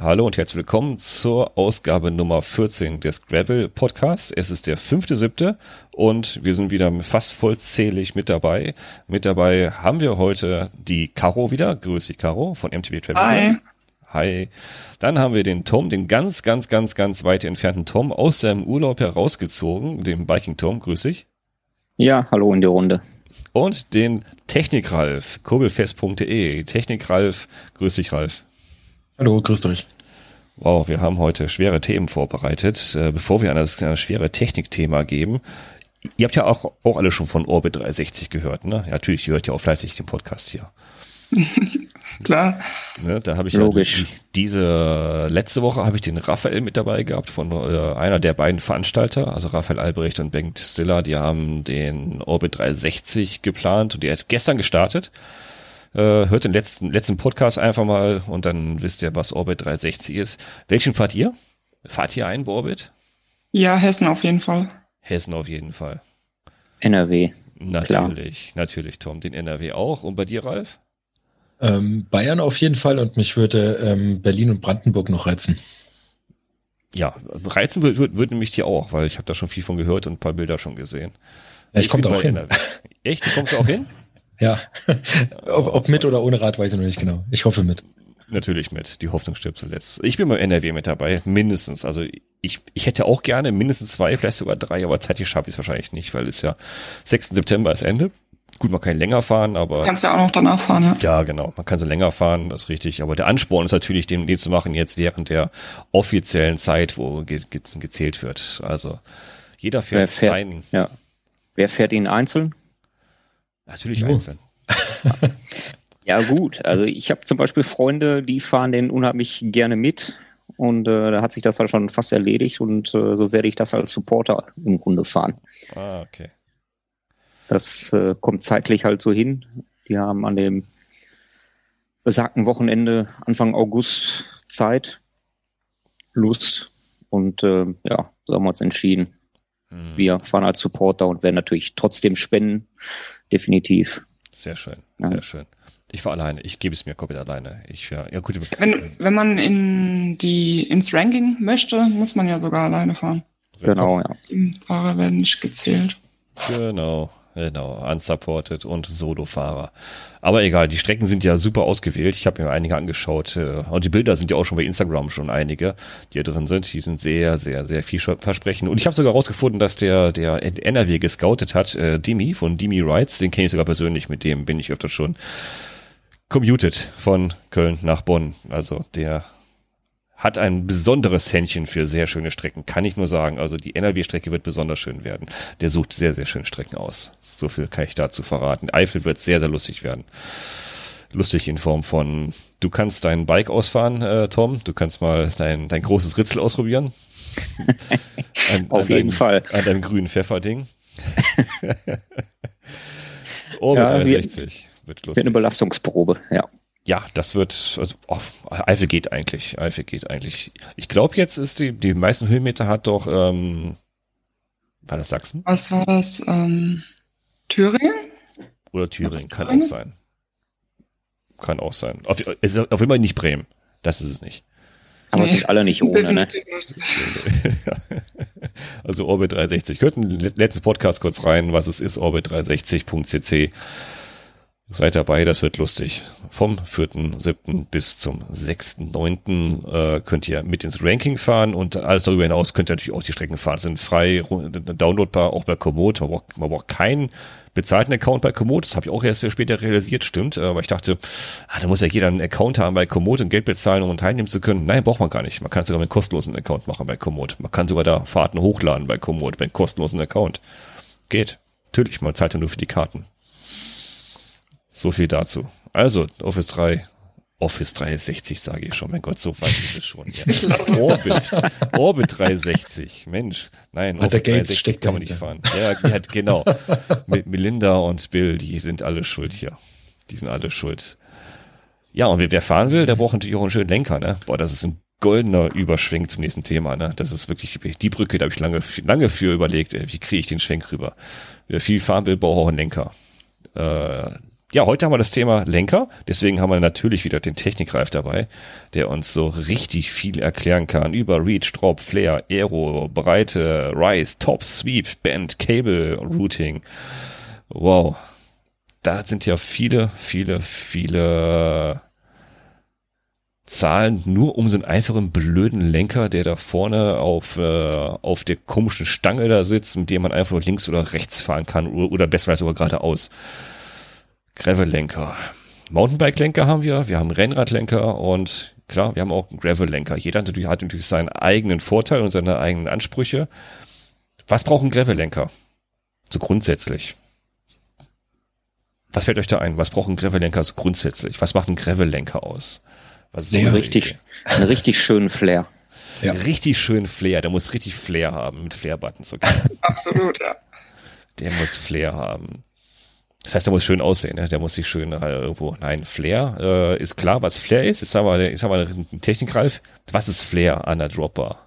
Hallo und herzlich willkommen zur Ausgabe Nummer 14 des Gravel Podcasts. Es ist der fünfte, siebte und wir sind wieder fast vollzählig mit dabei. Mit dabei haben wir heute die Caro wieder. Grüß dich, Caro von MTB Travel. Hi. Hi. Dann haben wir den Tom, den ganz, ganz, ganz, ganz weit entfernten Tom aus seinem Urlaub herausgezogen, den Biking Tom. Grüß dich. Ja, hallo in die Runde. Und den Technikralf, kurbelfest.de. Technikralf, grüß dich, Ralf. Hallo, grüßt euch. Wow, wir haben heute schwere Themen vorbereitet. Äh, bevor wir an das, an das schwere Technikthema geben, ihr habt ja auch, auch alle schon von Orbit 360 gehört, ne? Ja, natürlich, ihr hört ja auch fleißig den Podcast hier. Klar. Ne, da habe ich Logisch. Ja die, diese letzte Woche habe ich den Raphael mit dabei gehabt von äh, einer der beiden Veranstalter, also Raphael Albrecht und Bengt Stiller, die haben den Orbit 360 geplant und die hat gestern gestartet. Äh, hört den letzten, letzten Podcast einfach mal und dann wisst ihr, was Orbit 360 ist. Welchen fahrt ihr? Fahrt ihr ein bei Orbit? Ja, Hessen auf jeden Fall. Hessen auf jeden Fall. NRW. Natürlich, natürlich, Tom. Den NRW auch. Und bei dir, Ralf? Ähm, Bayern auf jeden Fall und mich würde ähm, Berlin und Brandenburg noch reizen. Ja, reizen würde würd, würd nämlich die auch, weil ich habe da schon viel von gehört und ein paar Bilder schon gesehen. Ja, ich komme bin da auch hin. NRW. Echt? Du kommst auch hin? Ja, ob, ob mit oder ohne Rad weiß ich noch nicht genau. Ich hoffe mit. Natürlich mit. Die Hoffnung stirbt zuletzt. Ich bin beim NRW mit dabei, mindestens. Also ich, ich hätte auch gerne mindestens zwei, vielleicht sogar drei, aber zeitlich schaffe ich es wahrscheinlich nicht, weil es ja 6. September ist Ende. Gut, man kann länger fahren, aber. Kannst ja auch noch danach fahren, ja. Ja, genau. Man kann so länger fahren, das ist richtig. Aber der Ansporn ist natürlich, den, den zu machen jetzt während der offiziellen Zeit, wo ge ge gezählt wird. Also jeder fährt, fährt- sein, Ja. Wer fährt ihn einzeln? Natürlich Oh. einzeln. Ja, gut. Also ich habe zum Beispiel Freunde, die fahren den unheimlich gerne mit. Und äh, da hat sich das dann schon fast erledigt und äh, so werde ich das als Supporter im Grunde fahren. Ah, okay. Das äh, kommt zeitlich halt so hin. Die haben an dem besagten Wochenende Anfang August Zeit, Lust und äh, ja, so haben wir uns entschieden. Hm, Wir fahren als Supporter und werden natürlich trotzdem spenden, definitiv. Sehr schön, Ja. sehr schön. Ich fahre alleine. Ich gebe es mir komplett alleine. Ich ja, ja gut. Wenn, wenn man in die, ins Ranking möchte, muss man ja sogar alleine fahren. Genau, ja. Die Fahrer werden nicht gezählt. Genau, genau, unsupported und Solofahrer. Aber egal, die Strecken sind ja super ausgewählt. Ich habe mir einige angeschaut äh, und die Bilder sind ja auch schon bei Instagram schon einige, die hier drin sind. Die sind sehr, sehr, sehr vielversprechend. Und ich habe sogar rausgefunden, dass der, der NRW gescoutet hat, äh, Dimi von Dimi Rides, den kenne ich sogar persönlich, mit dem bin ich öfter schon commuted von Köln nach Bonn. Also der hat ein besonderes Händchen für sehr schöne Strecken, kann ich nur sagen. Also die NRW-Strecke wird besonders schön werden. Der sucht sehr, sehr schöne Strecken aus. So viel kann ich dazu verraten. Eifel wird sehr, sehr lustig werden. Lustig in Form von, du kannst dein Bike ausfahren, äh, Tom. Du kannst mal dein, dein großes Ritzel ausprobieren. An, Auf an jeden deinem, Fall. An deinem grünen Pfefferding. Orbit Ja, wir- 360 wird Wird lustig. eine Belastungsprobe, ja. Ja, das wird, also, oh, Eifel geht eigentlich, Eifel geht eigentlich. Ich glaube jetzt ist die, die meisten Höhenmeter hat doch, ähm, war das Sachsen Was war das? Ähm, Thüringen? oder Thüringen? Kann auch Thüringen? sein. Kann auch sein. Auf, es ist auf jeden Fall nicht Bremen. Das ist es nicht. Aber Nee. sind alle nicht ohne, ne? Also Orbit 360. Hört den letzten Podcast kurz rein, was es ist, orbit360.cc. Seid dabei, das wird lustig. Vom 4.7. bis zum 6.9. Äh, könnt ihr mit ins Ranking fahren und alles darüber hinaus könnt ihr natürlich auch die Strecken fahren. Sind frei downloadbar, auch bei Komoot. Man braucht, man braucht keinen bezahlten Account bei Komoot. Das habe ich auch erst sehr später realisiert, stimmt. äh, Aber ich dachte, ah, da muss ja jeder einen Account haben bei Komoot und Geld bezahlen, um teilnehmen zu können. Nein, braucht man gar nicht. Man kann sogar mit kostenlosen Account machen bei Komoot. Man kann sogar da Fahrten hochladen bei Komoot, mit kostenlosen Account. Geht. Natürlich, man zahlt ja nur für die Karten. So viel dazu. Also, Office 3, Office 360 sage ich schon. Mein Gott, so weit ist es schon. Ja. Orbit, Orbit 360. Mensch, nein, Ah, der Gates 360 steckt kann man nicht fahren. Ja, ja, hat- genau. Mit Melinda und Bill, die sind alle schuld hier. Die sind alle schuld. Ja, und wer, wer fahren will, der braucht natürlich auch einen schönen Lenker, ne? Boah, das ist ein goldener Überschwenk zum nächsten Thema, ne? Das ist wirklich die Brücke, da habe ich lange, lange für überlegt, ey, wie kriege ich den Schwenk rüber. Wer viel fahren will, braucht auch einen Lenker. Äh, ja, heute haben wir das Thema Lenker. Deswegen haben wir natürlich wieder den Technikreif dabei, der uns so richtig viel erklären kann über Reach, Drop, Flare, Aero, Breite, Rise, Top, Sweep, Bend, Cable, Routing. Wow. Da sind ja viele, viele, viele Zahlen nur um so einen einfachen blöden Lenker, der da vorne auf, äh, auf der komischen Stange da sitzt, mit dem man einfach links oder rechts fahren kann oder, oder bestenfalls sogar geradeaus. Gravel-Lenker. Mountainbike-Lenker haben wir, wir haben Rennradlenker und klar, wir haben auch Gravel-Lenker. Jeder hat natürlich, hat natürlich seinen eigenen Vorteil und seine eigenen Ansprüche. Was braucht ein Gravel-Lenker? So grundsätzlich. Was fällt euch da ein? Was braucht ein Gravel-Lenker so grundsätzlich? Was macht ein Gravel-Lenker aus? Was ist so ja, richtig, einen richtig schönen Flair. Ja. Richtig schönen Flair. Der muss richtig Flair haben mit Flair-Buttons. Okay. Absolut, ja. Der muss Flair haben. Das heißt, der muss schön aussehen, ne? der muss sich schön äh, irgendwo. Nein, Flair äh, ist klar, was Flair ist. Jetzt haben wir, jetzt haben wir einen Technik-Ralf. Was ist Flair an der Dropper?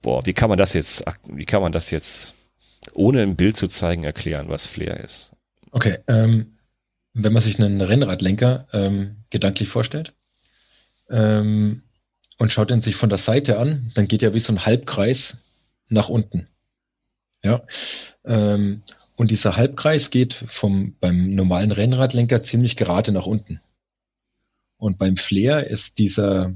Boah, wie kann man das jetzt, wie kann man das jetzt, ohne ein Bild zu zeigen, erklären, was Flair ist? Okay, ähm, wenn man sich einen Rennradlenker ähm, gedanklich vorstellt ähm, und schaut ihn sich von der Seite an, dann geht er wie so ein Halbkreis nach unten. Ja. Ähm, und dieser Halbkreis geht vom, beim normalen Rennradlenker ziemlich gerade nach unten. Und beim Flair ist dieser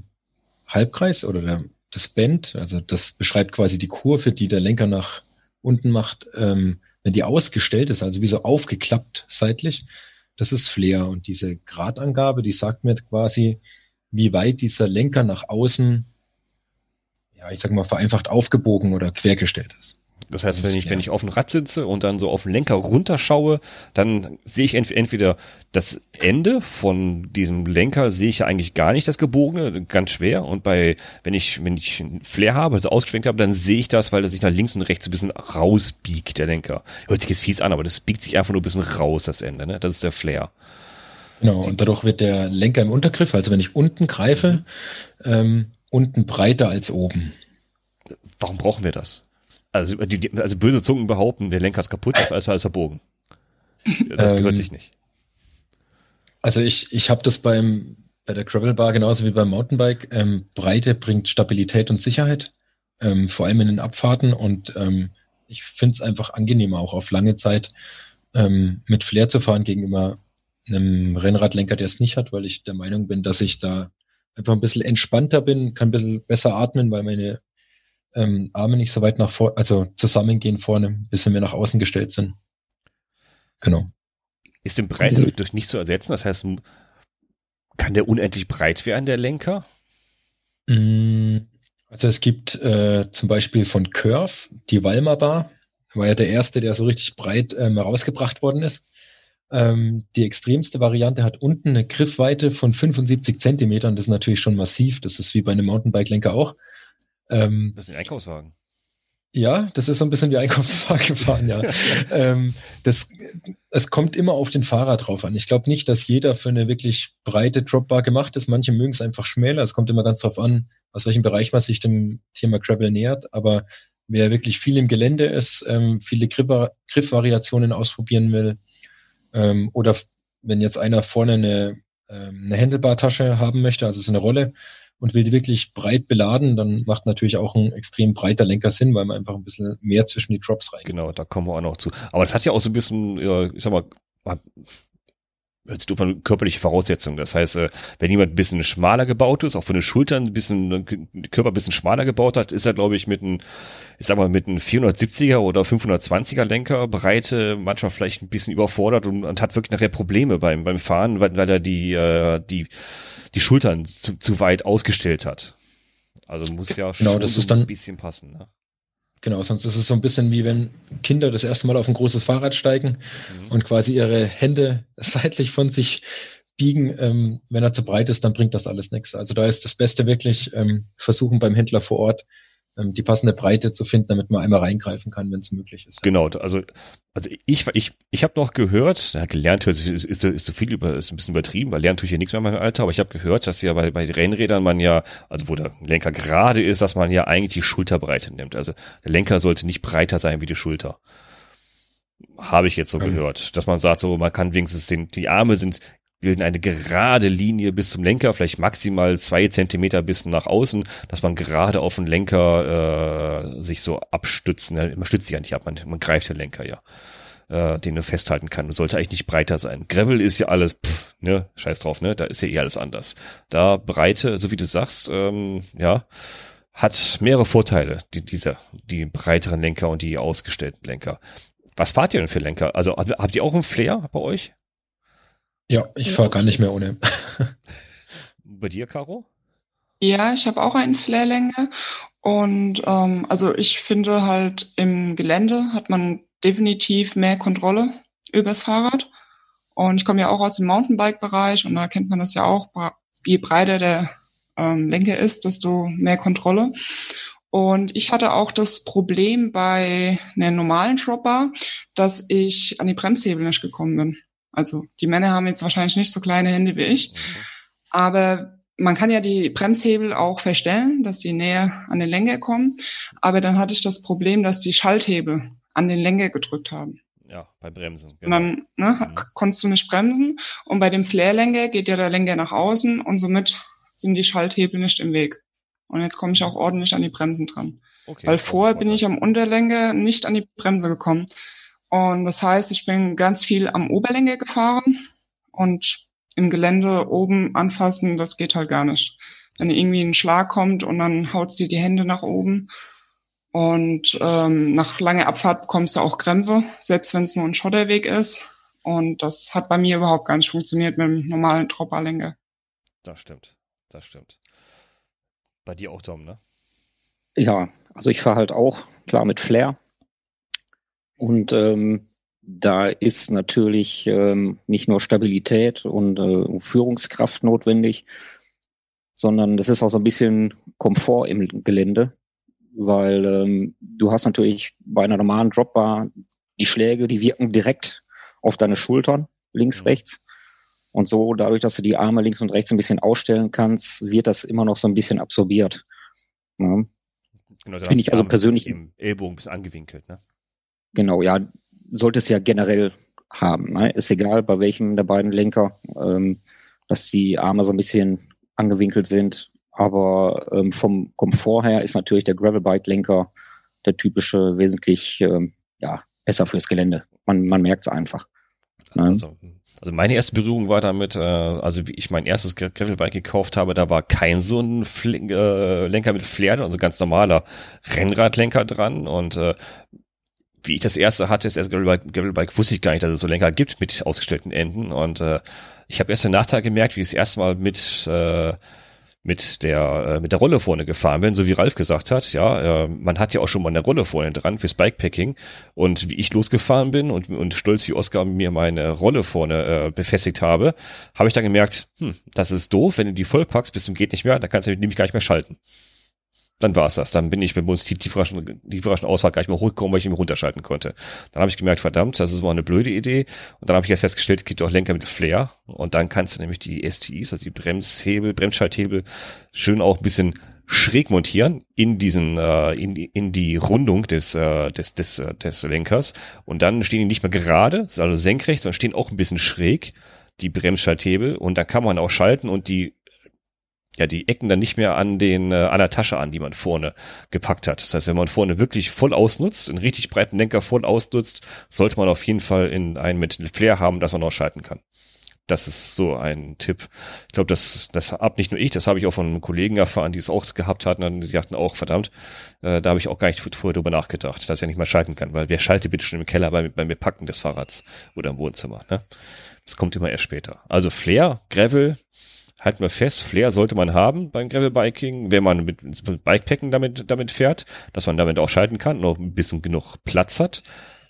Halbkreis oder der, das Band, also das beschreibt quasi die Kurve, die der Lenker nach unten macht, ähm, wenn die ausgestellt ist, also wie so aufgeklappt seitlich, das ist Flair. Und diese Gradangabe, die sagt mir jetzt quasi, wie weit dieser Lenker nach außen, ja, ich sag mal, vereinfacht aufgebogen oder quergestellt ist. Das heißt, wenn ich, wenn ich auf dem Rad sitze und dann so auf den Lenker runterschaue, dann sehe ich ent entweder das Ende von diesem Lenker sehe ich ja eigentlich gar nicht, das gebogene, ganz schwer. Und bei, wenn ich, wenn ich einen Flair habe, also ausgeschwenkt habe, dann sehe ich das, weil er sich nach links und rechts ein bisschen rausbiegt, der Lenker. Hört sich jetzt fies an, aber das biegt sich einfach nur ein bisschen raus, das Ende, ne? Das ist der Flair. Genau, und dadurch wird der Lenker im Untergriff, also wenn ich unten greife, mhm. ähm, unten breiter als oben. Warum brauchen wir das? Also, die, also böse Zungen behaupten, der Lenker ist kaputt, das ist alles verbogen. Das gehört ähm, sich nicht. Also ich, ich habe das beim bei der Gravel Bar genauso wie beim Mountainbike. Ähm, Breite bringt Stabilität und Sicherheit, ähm, vor allem in den Abfahrten. Und ähm, ich finde es einfach angenehmer, auch auf lange Zeit ähm, mit Flair zu fahren gegenüber einem Rennradlenker, der es nicht hat, weil ich der Meinung bin, dass ich da einfach ein bisschen entspannter bin, kann ein bisschen besser atmen, weil meine ähm, Arme nicht so weit nach vor, also zusammengehen vorne, bis wir nach außen gestellt sind. Genau. Ist denn Breite also, durch nicht zu ersetzen? Das heißt, kann der unendlich breit werden, der Lenker? Mm, also es gibt äh, zum Beispiel von Curve die Walmer Bar, war ja der erste, der so richtig breit ähm, rausgebracht worden ist. Ähm, die extremste Variante hat unten eine Griffweite von 75 Zentimetern. Das ist natürlich schon massiv. Das ist wie bei einem Mountainbike-Lenker auch. Ähm, das ist ein Einkaufswagen. Ja, das ist so ein bisschen wie Einkaufswagen fahren, ja. ähm, das, es kommt immer auf den Fahrer drauf an. Ich glaube nicht, dass jeder für eine wirklich breite Dropbar gemacht ist. Manche mögen es einfach schmäler. Es kommt immer ganz drauf an, aus welchem Bereich man sich dem Thema Gravel nähert. Aber wer wirklich viel im Gelände ist, ähm, viele Griff Griffvariationen ausprobieren will, ähm, oder wenn jetzt einer vorne eine, ähm, eine Händelbartasche haben möchte, also so eine Rolle, und will die wirklich breit beladen, dann macht natürlich auch ein extrem breiter Lenker Sinn, weil man einfach ein bisschen mehr zwischen die Drops rein. Genau, da kommen wir auch noch zu. Aber das hat ja auch so ein bisschen, ich sag mal, hört sich von körperliche Voraussetzungen. Das heißt, äh, wenn jemand ein bisschen schmaler gebaut ist, auch von den Schultern ein bisschen, Körper ein bisschen schmaler gebaut hat, ist er, glaube ich, mit einem, ich sag mal, mit einem 470er oder 520er Lenker Breite manchmal vielleicht ein bisschen überfordert und, und hat wirklich nachher Probleme beim, beim Fahren, weil, weil er die, äh, die, die Schultern zu, zu weit ausgestellt hat. Also muss ja genau, schon das ist dann, ein bisschen passen. Ne? Genau, sonst ist es so ein bisschen wie wenn Kinder das erste Mal auf ein großes Fahrrad steigen mhm. und quasi ihre Hände seitlich von sich biegen. Ähm, wenn er zu breit ist, dann bringt das alles nichts. Also da ist das Beste wirklich ähm, versuchen beim Händler vor Ort die passende Breite zu finden, damit man einmal reingreifen kann, wenn es möglich ist. Genau, also also ich ich ich habe noch gehört, ja, gelernt ist, ist, ist, ist so viel über ist ein bisschen übertrieben, weil lernt tue ich hier nichts mehr in meinem Alter, aber ich habe gehört, dass ja bei bei Rennrädern man ja, also wo der Lenker gerade ist, dass man ja eigentlich die Schulterbreite nimmt. Also der Lenker sollte nicht breiter sein wie die Schulter. Habe ich jetzt so Ähm. gehört, dass man sagt, so man kann wenigstens den, die Arme sind bilden eine gerade Linie bis zum Lenker, vielleicht maximal zwei Zentimeter bis nach außen, dass man gerade auf den Lenker äh, sich so abstützen. Ja, Man stützt sich ja nicht ab, man, man greift den Lenker ja, äh, den er festhalten kann. Das sollte eigentlich nicht breiter sein. Gravel ist ja alles, pff, ne, scheiß drauf, ne, da ist ja eh alles anders. Da Breite, so wie du sagst, ähm, ja, hat mehrere Vorteile, die, dieser, die breiteren Lenker und die ausgestellten Lenker. Was fahrt ihr denn für Lenker? Also habt ihr auch einen Flair bei euch? Ja, ich fahre gar nicht mehr ohne. Bei dir, Caro? Ja, ich habe auch einen Flairlänge und ähm, also ich finde halt im Gelände hat man definitiv mehr Kontrolle übers Fahrrad und ich komme ja auch aus dem Mountainbike-Bereich und da kennt man das ja auch, je breiter der ähm, Lenker ist, desto mehr Kontrolle. Und ich hatte auch das Problem bei einer normalen Dropbar, dass ich an die Bremshebel nicht gekommen bin. Also die Männer haben jetzt wahrscheinlich nicht so kleine Hände wie ich, aber man kann ja die Bremshebel auch verstellen, dass sie näher an den Lenker kommen. Aber dann hatte ich das Problem, dass die Schalthebel an den Lenker gedrückt haben. Ja, bei Bremsen. Und dann ne, hat- Mhm. konntest du nicht bremsen. Und bei dem Flairlenker geht ja der Lenker nach außen und somit sind die Schalthebel nicht im Weg. Und jetzt komme ich auch ordentlich an die Bremsen dran. okay, Weil vorher bin ich am Unterlenker nicht an die Bremse gekommen. Und das heißt, ich bin ganz viel am Oberlenker gefahren und im Gelände oben anfassen, das geht halt gar nicht. Wenn irgendwie ein Schlag kommt und dann haut's dir die Hände nach oben und ähm, nach langer Abfahrt bekommst du auch Krämpfe, selbst wenn es nur ein Schotterweg ist. Und das hat bei mir überhaupt gar nicht funktioniert mit dem normalen Dropperlenker. Das stimmt. Das stimmt. Bei dir auch, Tom, ne? Ja, also ich fahre halt auch klar mit Flair. Und ähm, da ist natürlich ähm, nicht nur Stabilität und äh, Führungskraft notwendig, sondern das ist auch so ein bisschen Komfort im Gelände, weil ähm, du hast natürlich bei einer normalen Dropbar die Schläge, die wirken direkt auf deine Schultern, links, rechts. Und so, dadurch, dass du die Arme links und rechts ein bisschen ausstellen kannst, wird das immer noch so ein bisschen absorbiert. Ja. Genau, Finde ich also persönlich- Im Ellbogen bis angewinkelt, ne? Genau, ja, sollte es ja generell haben. Ne? Ist egal, bei welchem der beiden Lenker, ähm, dass die Arme so ein bisschen angewinkelt sind. Aber ähm, vom Komfort her ist natürlich der Gravelbike-Lenker der typische wesentlich ähm, ja, besser fürs Gelände. Man, man merkt es einfach. Ja. Also, also meine erste Berührung war damit, äh, also wie ich mein erstes Gra- Gravelbike gekauft habe, da war kein so ein Fl äh, Lenker mit Flair, also ganz normaler Rennradlenker dran und äh, wie ich das erste hatte, das erste Gravelbike, Gravelbike, wusste ich gar nicht, dass es so Lenker gibt mit ausgestellten Enden. Und äh, ich habe erst den Nachteil gemerkt, wie ich das erste Mal mit äh, mit der äh, mit der Rolle vorne gefahren bin, so wie Ralf gesagt hat, ja, äh, man hat ja auch schon mal eine Rolle vorne dran fürs Bikepacking. Und wie ich losgefahren bin und und stolz wie Oscar mir meine Rolle vorne äh, befestigt habe, habe ich dann gemerkt, hm, das ist doof, wenn du die vollpackst bis zum geht nicht mehr, dann kannst du nämlich gar nicht mehr schalten. Dann war's das. Dann bin ich mit uns die tiefraschen, tiefraschen Ausfahrt gar nicht mehr hochgekommen, weil ich ihn runterschalten konnte. Dann habe ich gemerkt, verdammt, das ist mal eine blöde Idee. Und dann habe ich jetzt festgestellt, es gibt auch Lenker mit Flair. Und dann kannst du nämlich die STIs, also die Bremshebel, Bremsschalthebel, schön auch ein bisschen schräg montieren in diesen äh, in, die- in die Rundung des äh, des des äh, des Lenkers und dann stehen die nicht mehr gerade, also senkrecht, sondern stehen auch ein bisschen schräg die Bremsschalthebel und da kann man auch schalten und die ja, die Ecken dann nicht mehr an den, äh, an der Tasche an, die man vorne gepackt hat. Das heißt, wenn man vorne wirklich voll ausnutzt, einen richtig breiten Lenker voll ausnutzt, sollte man auf jeden Fall in einen mit Flair haben, dass man auch schalten kann. Das ist so ein Tipp. Ich glaube, das, das hab nicht nur ich, das habe ich auch von Kollegen erfahren, die es auch gehabt hatten. Und die dachten auch, verdammt, äh, da habe ich auch gar nicht vorher drüber nachgedacht, dass er nicht mal schalten kann, weil wer schaltet bitte schon im Keller beim, beim Bepacken des Fahrrads oder im Wohnzimmer. Ne? Das kommt immer erst später. Also Flair, Gravel, halten wir fest, Flair sollte man haben beim Gravelbiking, wenn man mit Bikepacken damit, damit fährt, dass man damit auch schalten kann auch ein bisschen genug Platz hat.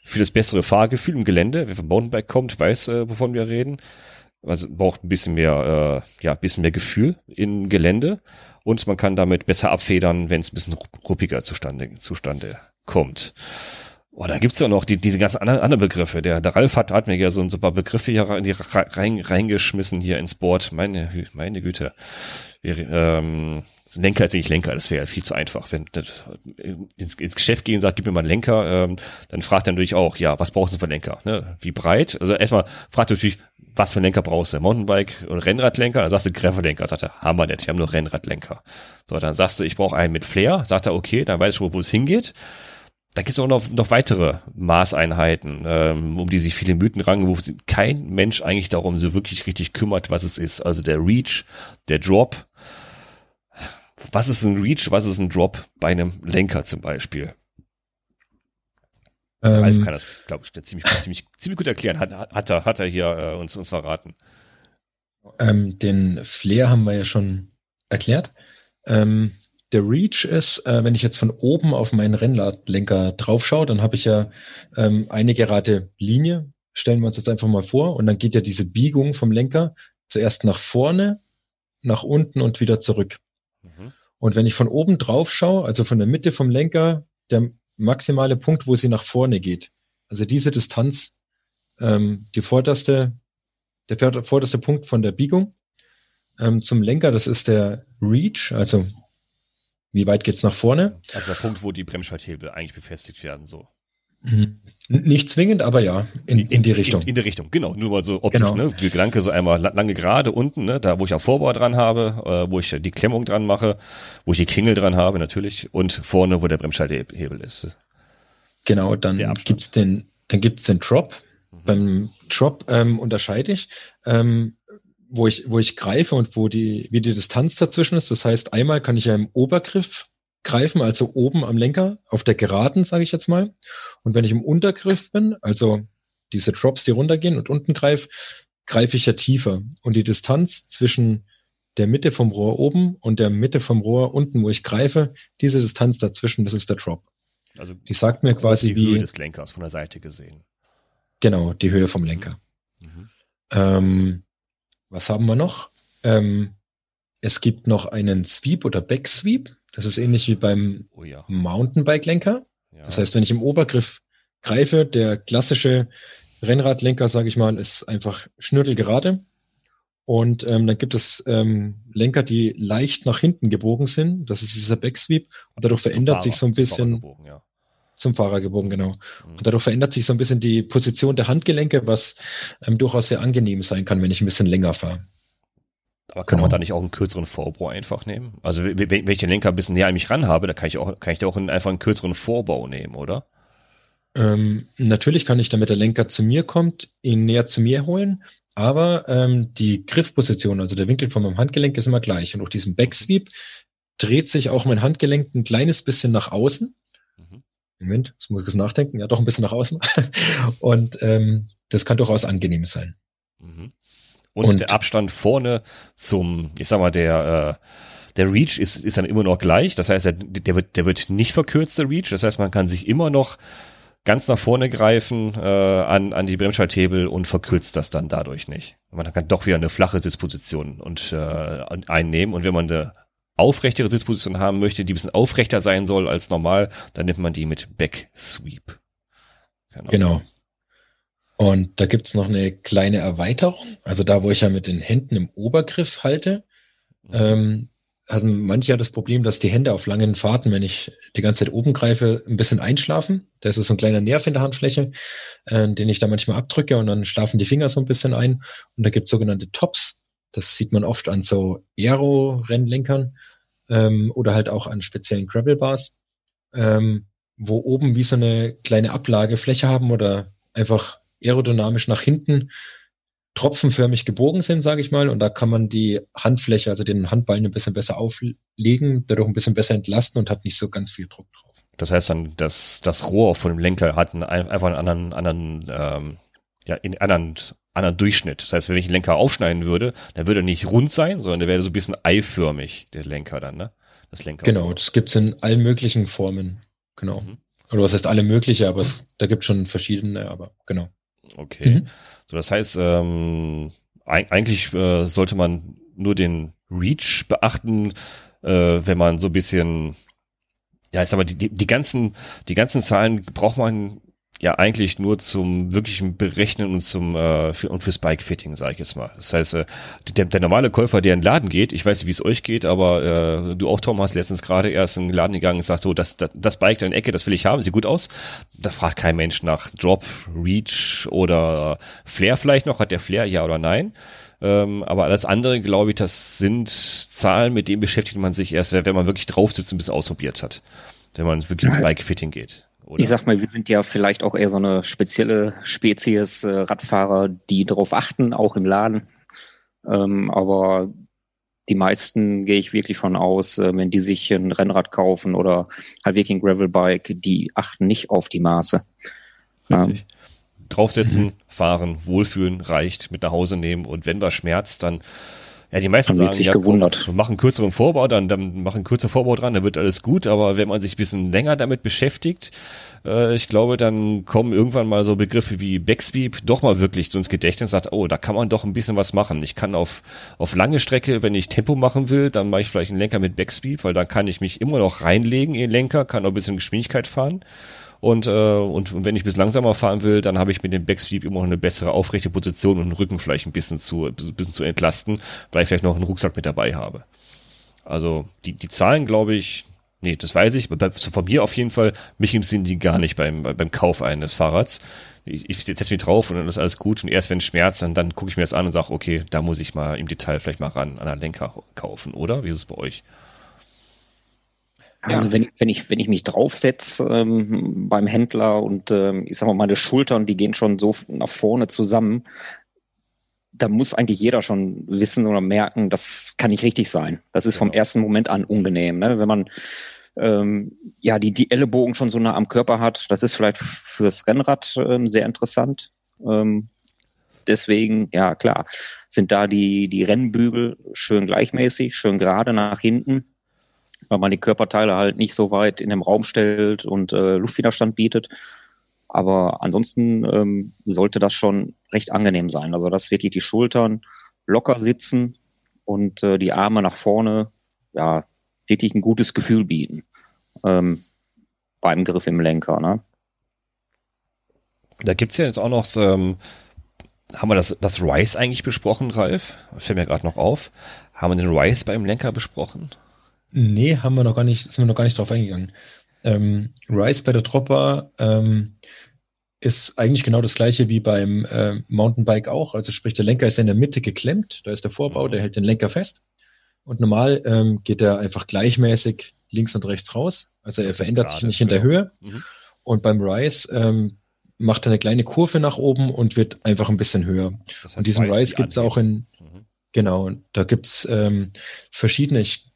Für das bessere Fahrgefühl im Gelände, wer vom Mountainbike kommt, weiß, äh, wovon wir reden. Also braucht ein bisschen mehr, äh, ja, ein bisschen mehr Gefühl in Gelände und man kann damit besser abfedern, wenn es ein bisschen rupp- ruppiger zustande, zustande kommt. Oh, da gibt's ja noch die, diese ganzen anderen, anderen Begriffe. Der, der Ralf hat, hat mir ja so ein paar Begriffe hier rein, die rein, reingeschmissen hier ins Board. Meine, meine Güte. Wir, ähm, Lenker ist nicht Lenker, das wäre ja viel zu einfach. Wenn das, ins, ins Geschäft gehen sagt, gib mir mal einen Lenker, ähm, dann fragt er natürlich auch, ja, was brauchst du für einen Lenker? Ne? Wie breit? Also erstmal fragt er natürlich, was für einen Lenker brauchst du? Mountainbike oder Rennradlenker? Dann sagst du Gravellenker. Sagt er, haben wir nicht, wir haben nur Rennradlenker. So, dann sagst du, ich brauche einen mit Flair. Sagt er, okay, dann weiß ich schon, wo es hingeht. Da gibt es auch noch, noch weitere Maßeinheiten, ähm, um die sich viele Mythen rangen, wo kein Mensch eigentlich darum so wirklich richtig kümmert, was es ist. Also der Reach, der Drop. Was ist ein Reach, was ist ein Drop bei einem Lenker zum Beispiel? Ähm, Ralf kann das, glaube ich, ziemlich, ziemlich, ziemlich gut erklären. Hat, hat, er, hat er hier äh, uns, uns verraten. Ähm, den Flair haben wir ja schon erklärt. Ähm, der Reach ist, äh, wenn ich jetzt von oben auf meinen Rennradlenker draufschaue, dann habe ich ja ähm, eine gerade Linie. Stellen wir uns jetzt einfach mal vor. Und dann geht ja diese Biegung vom Lenker zuerst nach vorne, nach unten und wieder zurück. Mhm. Und wenn ich von oben drauf schaue, also von der Mitte vom Lenker, der maximale Punkt, wo sie nach vorne geht. Also diese Distanz, ähm, die vorderste, der vorderste Punkt von der Biegung ähm, zum Lenker, das ist der Reach, also wie weit geht's nach vorne? Also der Punkt, wo die Bremsschalthebel eigentlich befestigt werden, so. Mhm. Nicht zwingend, aber ja, in, in die Richtung. In, in die Richtung, genau. Nur mal so optisch, genau. ne? Gedanke so einmal lange gerade unten, ne? Da, wo ich auch Vorbau dran habe, äh, wo ich die Klemmung dran mache, wo ich die Kringel dran habe, natürlich. Und vorne, wo der Bremsschalthebel ist. Genau, dann gibt's den, dann gibt's den Drop. Mhm. Beim Drop ähm, unterscheide ich. Ähm, wo ich, wo ich greife und wo die, wie die Distanz dazwischen ist. Das heißt, einmal kann ich ja im Obergriff greifen, also oben am Lenker, auf der Geraden, sage ich jetzt mal. Und wenn ich im Untergriff bin, also diese Drops, die runtergehen und unten greife, greife ich ja tiefer. Und die Distanz zwischen der Mitte vom Rohr oben und der Mitte vom Rohr unten, wo ich greife, diese Distanz dazwischen, das ist der Drop. Also die sagt mir quasi die wie Höhe des Lenkers von der Seite gesehen. Genau, die Höhe vom Lenker. Mhm. Ähm, was haben wir noch? Ähm, es gibt noch einen Sweep oder Backsweep. Das ist ähnlich wie beim oh ja. Mountainbike-Lenker. Ja. Das heißt, wenn ich im Obergriff greife, der klassische Rennradlenker, sage ich mal, ist einfach schnürtelgerade. Und ähm, dann gibt es ähm, Lenker, die leicht nach hinten gebogen sind. Das ist dieser Backsweep. Und dadurch verändert Fahrer, sich so ein bisschen. Gebogen, ja. Zum Fahrer gebogen, genau. Mhm. Und dadurch verändert sich so ein bisschen die Position der Handgelenke, was ähm, durchaus sehr angenehm sein kann, wenn ich ein bisschen länger fahre. Aber kann genau. man da nicht auch einen kürzeren Vorbau einfach nehmen? Also wenn ich den Lenker ein bisschen näher an mich ran habe, da kann ich auch, kann ich da auch einfach einen kürzeren Vorbau nehmen, oder? Ähm, natürlich kann ich, damit der Lenker zu mir kommt, ihn näher zu mir holen, aber ähm, die Griffposition, also der Winkel von meinem Handgelenk ist immer gleich. Und durch diesen Backsweep dreht sich auch mein Handgelenk ein kleines bisschen nach außen. Moment, das muss ich kurz nachdenken, ja, doch ein bisschen nach außen. Und ähm, das kann durchaus angenehm sein. Mhm. Und, Und, der Abstand vorne zum, ich sag mal, der, äh, der Reach ist, ist dann immer noch gleich. Das heißt, der, der, wird, der wird nicht verkürzt, der Reach. Das heißt, man kann sich immer noch ganz nach vorne greifen äh, an, an die Bremsschalthebel und verkürzt das dann dadurch nicht. Man kann doch wieder eine flache Sitzposition und äh, einnehmen. Und wenn man eine aufrechtere Sitzposition haben möchte, die ein bisschen aufrechter sein soll als normal, dann nimmt man die mit Back Sweep. Genau. genau. Und da gibt's noch eine kleine Erweiterung. Also da, wo ich ja mit den Händen im Obergriff halte, mhm. ähm, hatten manche ja das Problem, dass die Hände auf langen Fahrten, wenn ich die ganze Zeit oben greife, ein bisschen einschlafen. Da ist so ein kleiner Nerv in der Handfläche, äh, den ich da manchmal abdrücke und dann schlafen die Finger so ein bisschen ein. Und da gibt's sogenannte Tops. Das sieht man oft an so Aero-Rennlenkern ähm, oder halt auch an speziellen Gravel-Bars, ähm, wo oben wie so eine kleine Ablagefläche haben oder einfach aerodynamisch nach hinten tropfenförmig gebogen sind, sage ich mal. Und da kann man die Handfläche, also den Handballen ein bisschen besser auflegen, dadurch ein bisschen besser entlasten und hat nicht so ganz viel Druck drauf. Das heißt dann, dass das Rohr von dem Lenker hat einen, einfach einen anderen, anderen, ähm, ja, in anderen anderen Durchschnitt. Das heißt, wenn ich den Lenker aufschneiden würde, dann würde er nicht rund sein, sondern der wäre so ein bisschen eiförmig, der Lenker dann, ne? Das Lenker. Genau, das gibt's in allen möglichen Formen. Genau. Mhm. Oder was heißt alle mögliche, aber es, da gibt schon verschiedene, aber genau. Okay. Mhm. So, das heißt, ähm, eigentlich äh, sollte man nur den Reach beachten, äh, wenn man so ein bisschen, ja, ich sag mal, die, die, die ganzen, die ganzen Zahlen braucht man ja eigentlich nur zum wirklichen Berechnen und zum äh, für, und fürs Bike-Fitting, sage ich jetzt mal. Das heißt, äh, der, der normale Käufer, der in den Laden geht, ich weiß nicht, wie es euch geht, aber äh, du auch, Tom, hast letztens gerade erst in den Laden gegangen und sagst so, das, das, das Bike da in der Ecke, das will ich haben, sieht gut aus. Da fragt kein Mensch nach Drop, Reach oder Flair vielleicht noch, hat der Flair ja oder nein. Ähm, aber alles andere, glaube ich, das sind Zahlen, mit denen beschäftigt man sich erst, wenn man wirklich drauf sitzt und ein bisschen ausprobiert hat. Wenn man wirklich ins Bike-Fitting geht. Oder? Ich sag mal, wir sind ja vielleicht auch eher so eine spezielle Spezies äh, Radfahrer, die darauf achten, auch im Laden. Ähm, aber die meisten gehe ich wirklich von aus, äh, wenn die sich ein Rennrad kaufen oder halt wirklich ein Gravelbike, die achten nicht auf die Maße. Richtig. Ähm, Draufsetzen, fahren, wohlfühlen reicht, mit nach Hause nehmen und wenn was schmerzt, dann ja, die meisten sagen, sich ja, gewundert. Komm, machen kürzeren Vorbau, dann, dann machen kürzer Vorbau dran, dann wird alles gut. Aber wenn man sich ein bisschen länger damit beschäftigt, äh, ich glaube, dann kommen irgendwann mal so Begriffe wie Backsweep doch mal wirklich so ins Gedächtnis sagt, oh, da kann man doch ein bisschen was machen. Ich kann auf, auf lange Strecke, wenn ich Tempo machen will, dann mache ich vielleicht einen Lenker mit Backsweep, weil dann kann ich mich immer noch reinlegen in den Lenker, kann auch ein bisschen Geschwindigkeit fahren. Und, äh, und, und wenn ich bis langsamer fahren will, dann habe ich mit dem Backsweep immer noch eine bessere aufrechte Position und den Rücken vielleicht ein bisschen zu, ein bisschen zu entlasten, weil ich vielleicht noch einen Rucksack mit dabei habe. Also die, die Zahlen, glaube ich, nee, das weiß ich, von mir auf jeden Fall, mich interessieren die gar nicht beim, beim Kauf eines Fahrrads. Ich, ich setze mich drauf und dann ist alles gut und erst wenn es schmerzt, dann, dann gucke ich mir das an und sage, okay, da muss ich mal im Detail vielleicht mal ran an der Lenker kaufen, oder? Wie ist es bei euch? Also ja. wenn, ich, wenn, ich, wenn ich mich draufsetze ähm, beim Händler und ähm, ich sag mal, meine Schultern, die gehen schon so nach vorne zusammen, da muss eigentlich jeder schon wissen oder merken, das kann nicht richtig sein. Das ist vom ersten Moment an unangenehm. Ne? Wenn man ähm, ja die, die Ellenbogen schon so nah am Körper hat, das ist vielleicht fürs Rennrad ähm, sehr interessant. Ähm, deswegen, ja klar, sind da die, die Rennbügel schön gleichmäßig, schön gerade nach hinten weil man die Körperteile halt nicht so weit in den Raum stellt und äh, Luftwiderstand bietet. Aber ansonsten ähm, sollte das schon recht angenehm sein. Also dass wirklich die Schultern locker sitzen und äh, die Arme nach vorne, ja, wirklich ein gutes Gefühl bieten ähm, beim Griff im Lenker. Ne? Da gibt's ja jetzt auch noch ähm, haben wir das, das Rise eigentlich besprochen, Ralf? Fällt mir gerade noch auf. Haben wir den Rise beim Lenker besprochen? Nee, haben wir noch gar nicht, sind wir noch gar nicht drauf eingegangen. Ähm, Rise bei der Dropper ähm, ist eigentlich genau das gleiche wie beim äh, Mountainbike auch. Also sprich, der Lenker ist in der Mitte geklemmt, da ist der Vorbau, der hält den Lenker fest. Und normal ähm, geht er einfach gleichmäßig links und rechts raus. Also er verändert sich nicht in der Höhe. Mhm. Und beim Rise ähm, macht er eine kleine Kurve nach oben und wird einfach ein bisschen höher. Das heißt, und diesen Rise gibt es auch in, mhm. genau, da gibt's ähm, verschiedene, ich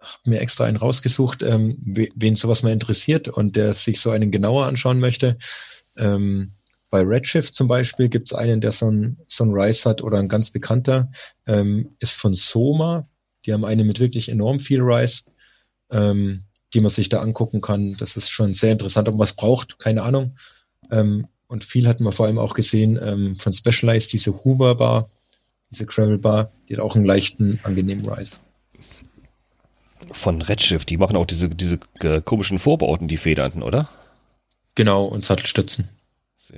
habe mir extra einen rausgesucht, ähm, wen sowas mal interessiert und der sich so einen genauer anschauen möchte. Ähm, bei Redshift zum Beispiel gibt es einen, der so ein, so ein Rise hat oder ein ganz bekannter, ähm, ist von Soma. Die haben eine mit wirklich enorm viel Rise, ähm, die man sich da angucken kann. Das ist schon sehr interessant, ob man was braucht, keine Ahnung. Ähm, und viel hat man vor allem auch gesehen ähm, von Specialized, diese Hoover Bar, diese Gravel Bar, die hat auch einen leichten, angenehmen Rise von Redshift, die machen auch diese, diese äh, komischen Vorbauten, die federnden, oder? Genau, und Sattelstützen.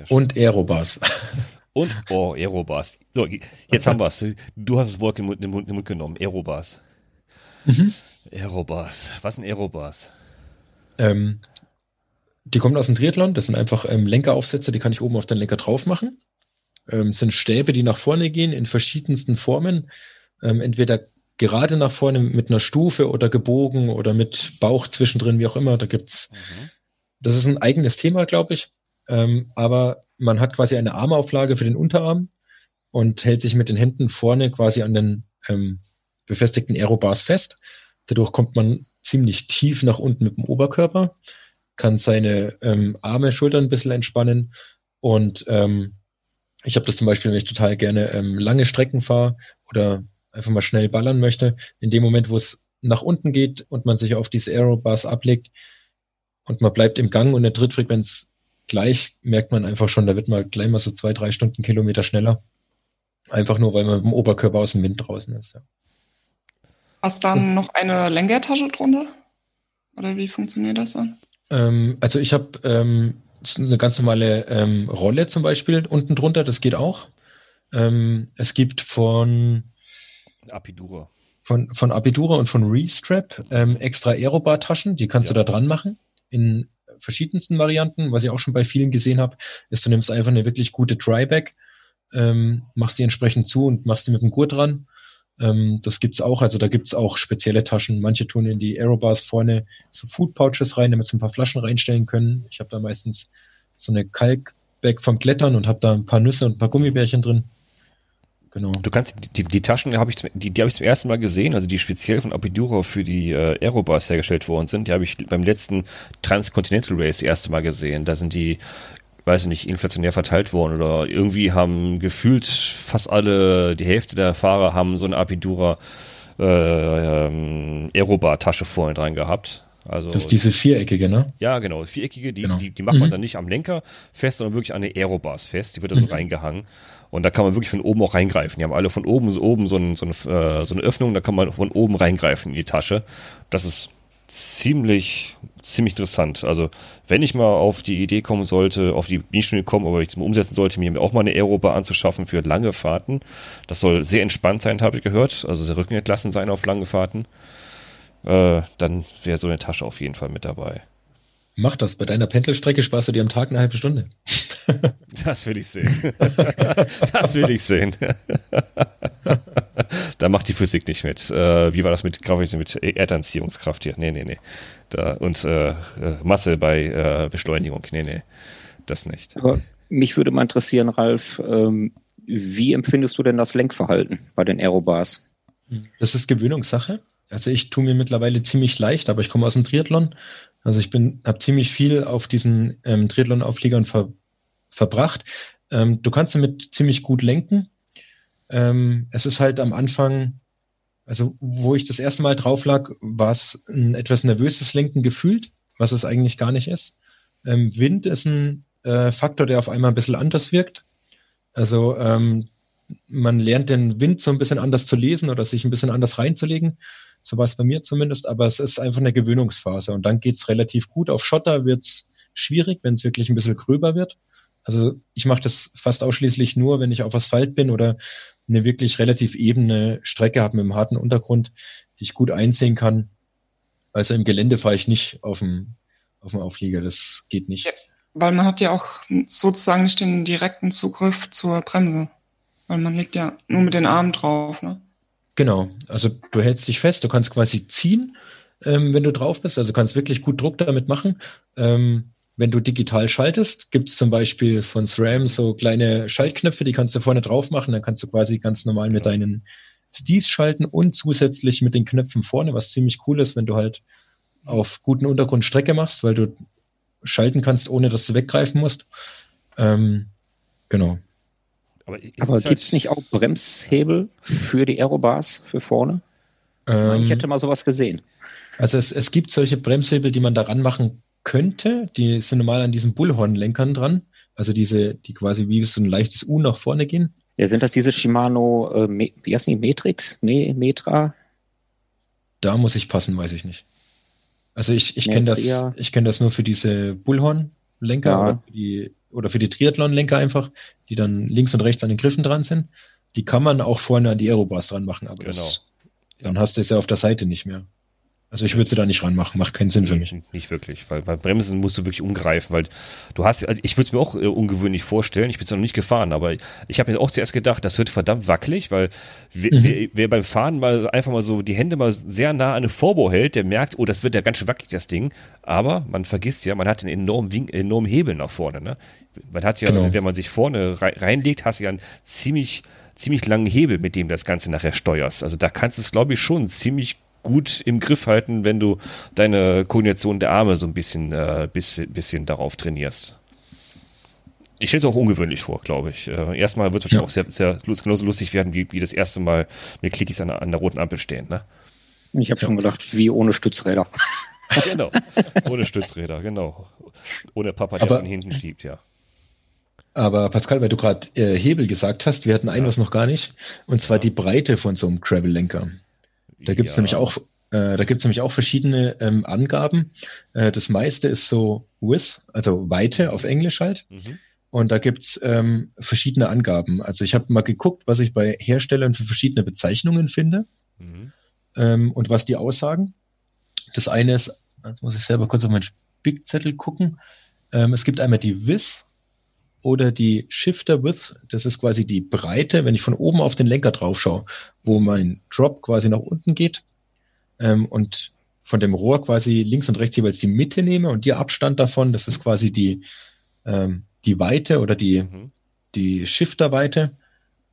Und Aerobars. Und, oh, Aerobars. So, jetzt haben wir es. Du hast das Wort in den Mund, in den Mund genommen. Aerobars. Mhm. Aerobars. Was sind Aerobars? Ähm, die kommen aus dem Triathlon. Das sind einfach ähm, Lenkeraufsätze, die kann ich oben auf den Lenker drauf machen. Ähm, sind Stäbe, die nach vorne gehen in verschiedensten Formen. Ähm, entweder gerade nach vorne mit einer Stufe oder gebogen oder mit Bauch zwischendrin, wie auch immer. Da gibt's, mhm. das ist ein eigenes Thema, glaube ich. Ähm, aber man hat quasi eine Armauflage für den Unterarm und hält sich mit den Händen vorne quasi an den ähm, befestigten Aerobars fest. Dadurch kommt man ziemlich tief nach unten mit dem Oberkörper, kann seine ähm, Arme, Schultern ein bisschen entspannen und ähm, ich habe das zum Beispiel, wenn ich total gerne ähm, lange Strecken fahre oder einfach mal schnell ballern möchte, in dem Moment, wo es nach unten geht und man sich auf diese Aerobars ablegt und man bleibt im Gang und der Trittfrequenz gleich, merkt man einfach schon, da wird man gleich mal so zwei, drei Stunden Kilometer schneller. Einfach nur, weil man mit dem Oberkörper aus dem Wind draußen ist. Ja. Hast dann und, noch eine Lenkertasche drunter? Oder wie funktioniert das dann? Ähm, also ich habe ähm, eine ganz normale ähm, Rolle zum Beispiel unten drunter, das geht auch. Ähm, es gibt von Apidura. Von, von Apidura und von Restrap ähm, extra Aerobar-Taschen, die kannst ja. du da dran machen. In verschiedensten Varianten. Was ich auch schon bei vielen gesehen habe, ist, du nimmst einfach eine wirklich gute Dryback, ähm, machst die entsprechend zu und machst die mit dem Gurt dran. Ähm, das gibt's auch. Also da gibt's auch spezielle Taschen. Manche tun in die Aerobars vorne so Food Pouches rein, damit sie ein paar Flaschen reinstellen können. Ich habe da meistens so eine Kalkbag vom Klettern und habe da ein paar Nüsse und ein paar Gummibärchen drin. Genau. Du kannst die, die Taschen habe ich die, die habe ich zum ersten Mal gesehen, also die speziell von Apiduro für die äh, Aerobars hergestellt worden sind. Die habe ich beim letzten Transcontinental Race das erste Mal gesehen. Da sind die weiß ich nicht, inflationär verteilt worden oder irgendwie haben gefühlt fast alle, die Hälfte der Fahrer haben so eine Apidura äh, ähm, Aerobar-Tasche vorne dran gehabt. Also, das ist diese viereckige, ne? Ja, genau, viereckige, die, genau. die, die macht man mhm. dann nicht am Lenker fest, sondern wirklich an den Aerobars fest. Die wird da so mhm. reingehangen. Und da kann man wirklich von oben auch reingreifen. Die haben alle von oben so oben so, ein, so, eine, äh, so eine Öffnung, da kann man von oben reingreifen in die Tasche. Das ist ziemlich, ziemlich interessant. Also, wenn ich mal auf die Idee kommen sollte, auf die nicht schon kommen, aber ich zum Umsetzen sollte, mir auch mal eine Aeroba anzuschaffen für lange Fahrten. Das soll sehr entspannt sein, habe ich gehört. Also sehr rückenentlassen sein auf lange Fahrten. Äh, dann wäre so eine Tasche auf jeden Fall mit dabei. Mach das. Bei deiner Pendelstrecke sparst du dir am Tag eine halbe Stunde. Das will ich sehen. Das will ich sehen. Da macht die Physik nicht mit. Äh, wie war das mit, mit Erdanziehungskraft hier? Nee, nee, nee. Da, und äh, äh, Masse bei äh, Beschleunigung. Nee, nee. Das nicht. Aber mich würde mal interessieren, Ralf, ähm, wie empfindest du denn das Lenkverhalten bei den Aerobars? Das ist Gewöhnungssache. Also ich tue mir mittlerweile ziemlich leicht, aber ich komme aus dem Triathlon. Also ich bin, habe ziemlich viel auf diesen ähm, Triathlon-Aufliegern ver verbracht. Ähm, du kannst damit ziemlich gut lenken. Ähm, es ist halt am Anfang, also wo ich das erste Mal drauf lag, war es ein etwas nervöses Lenken gefühlt, was es eigentlich gar nicht ist. Ähm, Wind ist ein äh, Faktor, der auf einmal ein bisschen anders wirkt. Also ähm, man lernt den Wind so ein bisschen anders zu lesen oder sich ein bisschen anders reinzulegen. So war es bei mir zumindest, aber es ist einfach eine Gewöhnungsphase und dann geht's relativ gut. Auf Schotter wird's schwierig, wenn es wirklich ein bisschen gröber wird. Also ich mache das fast ausschließlich nur, wenn ich auf Asphalt bin oder eine wirklich relativ ebene Strecke habe mit einem harten Untergrund, die ich gut einsehen kann. Also im Gelände fahre ich nicht auf dem, auf dem Auflieger, das geht nicht. Ja, weil man hat ja auch sozusagen nicht den direkten Zugriff zur Bremse. Weil man liegt ja nur mit den Armen drauf, ne? Genau, also du hältst dich fest, du kannst quasi ziehen, ähm, wenn du drauf bist, also kannst wirklich gut Druck damit machen. Ähm, wenn du digital schaltest, gibt es zum Beispiel von SRAM so kleine Schaltknöpfe, die kannst du vorne drauf machen, dann kannst du quasi ganz normal mit deinen Stis schalten und zusätzlich mit den Knöpfen vorne, was ziemlich cool ist, wenn du halt auf guten Untergrund Strecke machst, weil du schalten kannst, ohne dass du weggreifen musst. Ähm, genau. Aber, Aber gibt es halt nicht auch Bremshebel für die Aerobars für vorne? Ähm, ich hätte mal sowas gesehen. Also es, es gibt solche Bremshebel, die man daran machen könnte. Die sind normal an diesen Bullhorn-Lenkern dran. Also diese, die quasi wie so ein leichtes U nach vorne gehen. Ja, sind das diese Shimano, äh, wie heißt die, Matrix? Me Metra? Da muss ich passen, weiß ich nicht. Also ich, ich kenne das, ich kenne das nur für diese Bullhorn-Lenker ja. oder, für die, oder für die Triathlon-Lenker einfach, die dann links und rechts an den Griffen dran sind. Die kann man auch vorne an die Aerobars dran machen, aber genau. das, dann hast du es ja auf der Seite nicht mehr. Also ich würde sie da nicht ranmachen, macht keinen Sinn für mich. Nicht wirklich, weil bei Bremsen musst du wirklich umgreifen, weil du hast, also ich würde es mir auch äh, ungewöhnlich vorstellen, ich bin zwar noch nicht gefahren, aber ich habe mir auch zuerst gedacht, das wird verdammt wackelig, weil wer, mhm. wer, wer, beim Fahren mal einfach mal so die Hände mal sehr nah an eine Vorbau hält, der merkt, oh, das wird ja ganz schön wackelig, das Ding. Aber man vergisst ja, man hat einen enormen, Wink, enormen Hebel nach vorne. Ne? Man hat ja, genau. wenn man sich vorne reinlegt, hast du ja einen ziemlich ziemlich langen Hebel, mit dem das Ganze nachher steuerst. Also da kannst du es, glaube ich, schon ziemlich gut im Griff halten, wenn du deine Koordination der Arme so ein bisschen, äh, bisschen, bisschen darauf trainierst. Ich stelle es auch ungewöhnlich vor, glaube ich. Äh, erstmal wird es wahrscheinlich ja. auch sehr, sehr genauso lustig werden, wie, wie das erste Mal mit Klickies an, an der roten Ampel stehen. Ne? Ich habe ja. schon gedacht, wie ohne Stützräder. genau, ohne Stützräder, genau. Ohne Papa, der von hinten schiebt, ja. Aber Pascal, weil du gerade äh, Hebel gesagt hast, wir hatten ein ja. was noch gar nicht, und zwar die Breite von so einem Travel-Lenker. Da gibt es ja. nämlich auch Äh, da gibt es nämlich auch verschiedene ähm, Angaben. Äh, das meiste ist so Width, also Weite auf Englisch halt. Mhm. Und da gibt's ähm, verschiedene Angaben. Also ich habe mal geguckt, was ich bei Herstellern für verschiedene Bezeichnungen finde mhm. ähm, und was die aussagen. Das eine ist, jetzt muss ich selber kurz auf meinen Spickzettel gucken. Ähm, es gibt einmal die Wiss oder die Shifter Width. Das ist quasi die Breite, wenn ich von oben auf den Lenker drauf schaue, wo mein Drop quasi nach unten geht ähm, und von dem Rohr quasi links und rechts jeweils die Mitte nehme und der Abstand davon, das ist quasi die, ähm, die Weite oder die, mhm. die Shifterweite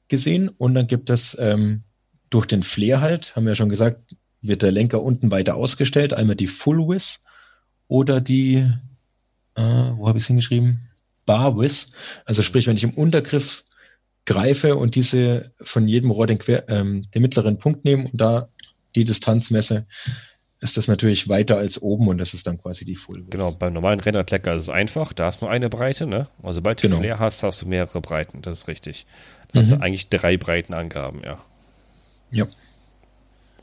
gesehen. Und dann gibt es ähm, durch den Flair halt, haben wir ja schon gesagt, wird der Lenker unten weiter ausgestellt. Einmal die Full Width oder die, äh, wo habe ich es hingeschrieben? Bar. Also sprich, wenn ich im Untergriff greife und diese von jedem Rohr den, quer, ähm, den mittleren Punkt nehme und da die Distanz messe, ist das natürlich weiter als oben und das ist dann quasi die Full Width. Genau, beim normalen Rennradlecker ist es einfach, da hast du nur eine Breite, ne? Also sobald du genau. Flair hast, hast du mehrere Breiten, das ist richtig. Da mhm. hast du eigentlich drei Breitenangaben, ja. Ja.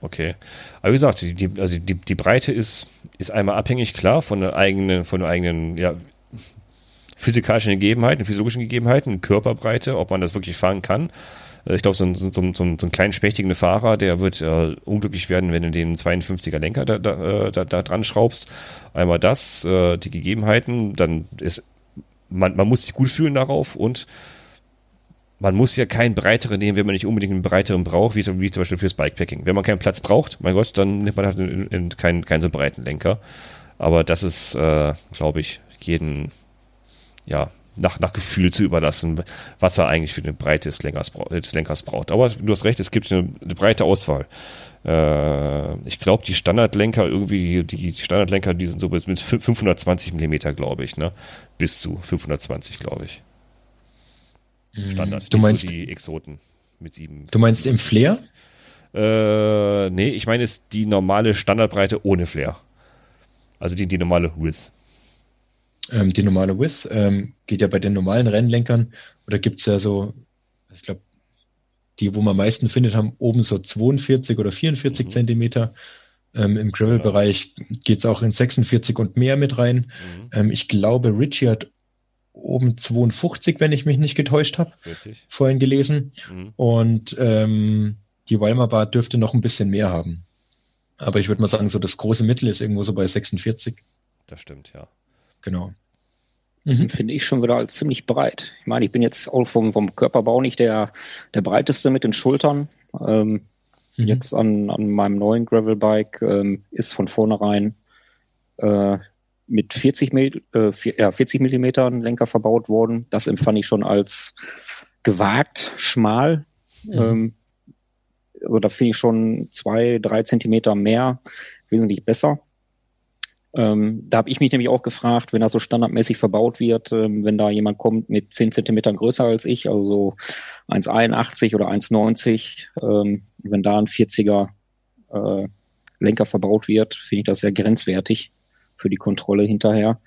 Okay. Aber wie gesagt, die, die, also die, die Breite ist, ist einmal abhängig, klar, von der eigenen, von der eigenen, ja, physikalischen Gegebenheiten, physiologischen Gegebenheiten, Körperbreite, ob man das wirklich fahren kann. Äh, ich glaube, so ein, so, so, so ein kleinen spächtigen Fahrer, der wird äh, unglücklich werden, wenn du den 52er Lenker da, da, äh, da, da dran schraubst. Einmal das, äh, die Gegebenheiten, dann ist man, man muss sich gut fühlen darauf und man muss ja keinen breiteren nehmen, wenn man nicht unbedingt einen breiteren braucht, wie, zum Beispiel fürs Bikepacking. Wenn man keinen Platz braucht, mein Gott, dann nimmt man halt in, in keinen, keinen so breiten Lenker. Aber das ist, äh, glaube ich, jeden, ja, nach, nach Gefühl zu überlassen, was er eigentlich für eine Breite des Lenkers, des Lenkers braucht. Aber du hast recht, es gibt eine, eine breite Auswahl. Äh, ich glaube, die Standardlenker irgendwie, die, die Standardlenker, die sind so mit 520 Millimeter, glaube ich, ne? Bis zu 520, glaube ich. Mhm. Standard. Du meinst so die Exoten mit sieben. Du meinst im Flair? Äh, nee, ich meine ist die normale Standardbreite ohne Flair. Also die, die normale Width. Ähm, die normale Width ähm, geht ja bei den normalen Rennlenkern, oder gibt es ja so, ich glaube, die, wo man am meisten findet, haben oben so 42 oder 44 mhm. Zentimeter. Ähm, Im Gravel-Bereich geht es auch in 46 und mehr mit rein. Mhm. Ähm, ich glaube, Richie hat oben 52, wenn ich mich nicht getäuscht habe. Vorhin gelesen. Mhm. Und ähm, die Weimar Bar dürfte noch ein bisschen mehr haben. Aber ich würde mal sagen, so das große Mittel ist irgendwo so bei 46. Das stimmt, ja. Genau. Das mhm. finde ich schon wieder als ziemlich breit. Ich meine, ich bin jetzt auch vom, vom Körperbau nicht der, der breiteste mit den Schultern. Ähm, mhm. Jetzt an, an meinem neuen Gravelbike ähm, ist von vornherein äh, mit 40, äh, ja, 40 Millimetern Lenker verbaut worden. Das empfand ich schon als gewagt, schmal. Mhm. Ähm, also da finde ich schon zwei, drei Zentimeter mehr wesentlich besser. Ähm, da habe ich mich nämlich auch gefragt, wenn das so standardmäßig verbaut wird, ähm, wenn da jemand kommt mit 10 Zentimetern größer als ich, also so 1,81 oder 1,90, ähm, wenn da ein 40er äh, Lenker verbaut wird, finde ich das sehr grenzwertig für die Kontrolle hinterher.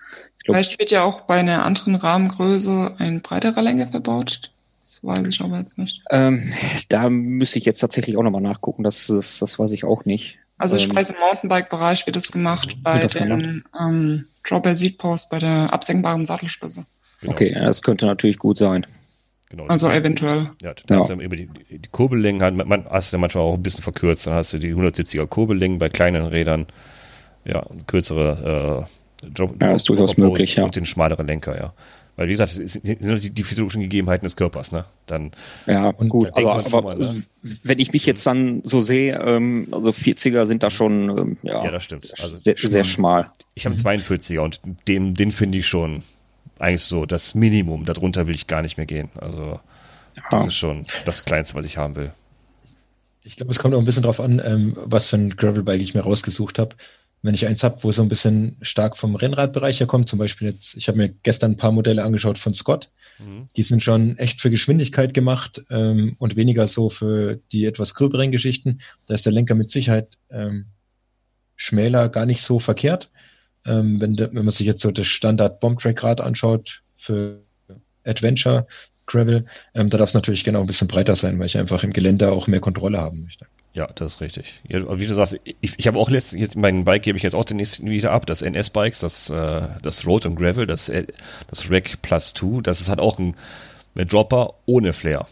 Glaub, Vielleicht wird ja auch bei einer anderen Rahmengröße ein breiterer Lenker verbaut. Das weiß ich aber jetzt nicht. Ähm, da müsste ich jetzt tatsächlich auch nochmal nachgucken. Das, das, das weiß ich auch nicht. Also ich ähm, weiß, im Mountainbike-Bereich wird das gemacht bei das den ähm, Drawbell Seatpost, bei der absenkbaren Sattelspitze. Genau. Okay, das könnte natürlich gut sein. Genau, also eventuell. Ja, da ja. hast du über die, die Kurbellängen, hat, man, hast du ja manchmal auch ein bisschen verkürzt, dann hast du die 170er Kurbellängen bei kleinen Rädern ja, kürzere äh, Drop, ja, ist durchaus möglich, ja. Und den schmaleren Lenker, ja. Weil, wie gesagt, es sind die, die physiologischen Gegebenheiten des Körpers, ne? Dann, ja, und gut, aber, aber mal, ne? wenn ich mich jetzt dann so sehe, ähm, also 40er sind da schon, ähm, ja, ja, das stimmt. Also sehr, sehr schmal. Ich habe einen 42er und den, den finde ich schon eigentlich so das Minimum. Darunter will ich gar nicht mehr gehen. Also, ja. das ist schon das Kleinste, was ich haben will. Ich glaube, es kommt auch ein bisschen drauf an, ähm, was für ein Gravelbike ich mir rausgesucht habe wenn ich eins habe, wo so ein bisschen stark vom Rennradbereich herkommt, zum Beispiel jetzt, ich habe mir gestern ein paar Modelle angeschaut von Scott, mhm. die sind schon echt für Geschwindigkeit gemacht ähm, und weniger so für die etwas gröberen Geschichten. Da ist der Lenker mit Sicherheit ähm, schmäler gar nicht so verkehrt. Ähm, wenn, wenn man sich jetzt so das Standard Bombtrack-Rad anschaut für Adventure Gravel, ähm, da darf es natürlich gerne auch ein bisschen breiter sein, weil ich einfach im Gelände auch mehr Kontrolle haben möchte. Ja, das ist richtig. Ja, wie du sagst, ich, ich habe auch letztens, jetzt, mein Bike gebe ich jetzt auch den nächsten wieder ab, das NS-Bikes, das, äh, das Road und Gravel, das, äh, das Rack Plus 2, das ist halt auch ein, ein Dropper ohne Flair.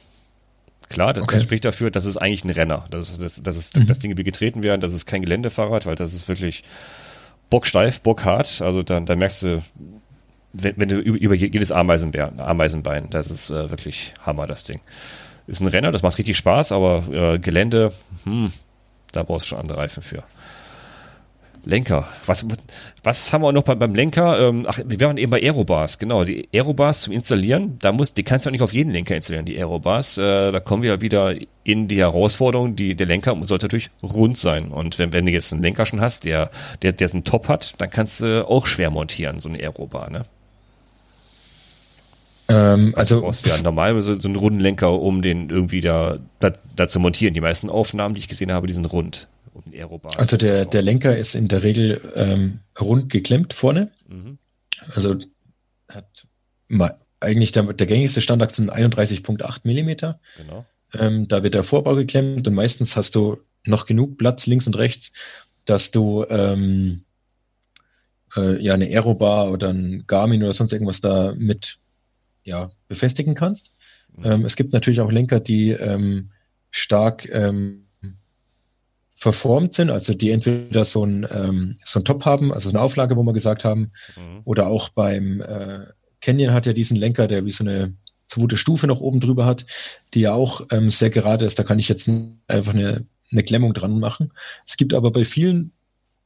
Klar, das, okay. das, spricht dafür, dass es eigentlich ein Renner. Das, das, das ist, mhm. dass Dinge wie getreten werden, das ist kein Geländefahrrad, weil das ist wirklich bocksteif, bockhart. Also dann, dann merkst du, wenn, wenn du über, über jedes Ameisenbein, Ameisenbein, das ist äh, wirklich Hammer, das Ding. Ist ein Renner, das macht richtig Spaß, aber äh, Gelände, hm, da brauchst du schon andere Reifen für. Lenker. Was, was haben wir noch beim, beim Lenker? Ähm, ach, wir waren eben bei Aerobars, genau. Die Aerobars zum Installieren, da muss, die kannst du auch nicht auf jeden Lenker installieren, die Aerobars. Äh, da kommen wir ja wieder in die Herausforderung, die, der Lenker sollte natürlich rund sein. Und wenn, wenn du jetzt einen Lenker schon hast, der, der, der einen Top hat, dann kannst du auch schwer montieren, so eine Aerobar, ne? Ähm, also du brauchst ja normal so, so einen runden Lenker, um den irgendwie da, da, da zu montieren. Die meisten Aufnahmen, die ich gesehen habe, die sind rund. Also der, der Lenker ist in der Regel ähm, rund geklemmt vorne. Mhm. Also hat mal, eigentlich der, der gängigste Standard sind 31,8 Millimeter. Genau. Ähm, da wird der Vorbau geklemmt und meistens hast du noch genug Platz links und rechts, dass du ähm, äh, ja eine Aerobar oder ein Garmin oder sonst irgendwas da mit ja, befestigen kannst. Mhm. Ähm, es gibt natürlich auch Lenker, die ähm, stark ähm, verformt sind, also die entweder so ein, ähm, so ein Top haben, also eine Auflage, wo wir gesagt haben, mhm. oder auch beim äh, Canyon hat ja diesen Lenker, der wie so eine zweite Stufe noch oben drüber hat, die ja auch ähm, sehr gerade ist. Da kann ich jetzt einfach eine, eine Klemmung dran machen. Es gibt aber bei vielen,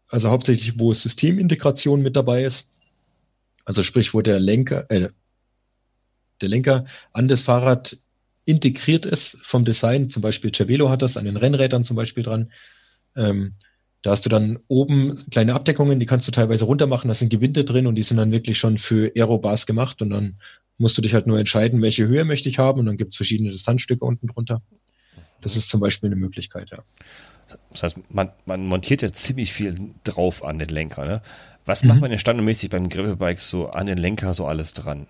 also hauptsächlich, wo Systemintegration mit dabei ist, also sprich, wo der Lenker, äh, der Lenker an das Fahrrad integriert ist vom Design, zum Beispiel Cervelo hat das an den Rennrädern zum Beispiel dran, ähm, da hast du dann oben kleine Abdeckungen, die kannst du teilweise runter machen, da sind Gewinde drin und die sind dann wirklich schon für Aerobars gemacht und dann musst du dich halt nur entscheiden, welche Höhe möchte ich haben und dann gibt es verschiedene Distanzstücke unten drunter. Das ist zum Beispiel eine Möglichkeit, ja. Das heißt, man, man montiert ja ziemlich viel drauf an den Lenker. Ne? Was mhm. macht man denn standardmäßig beim Gravelbike so an den Lenker so alles dran?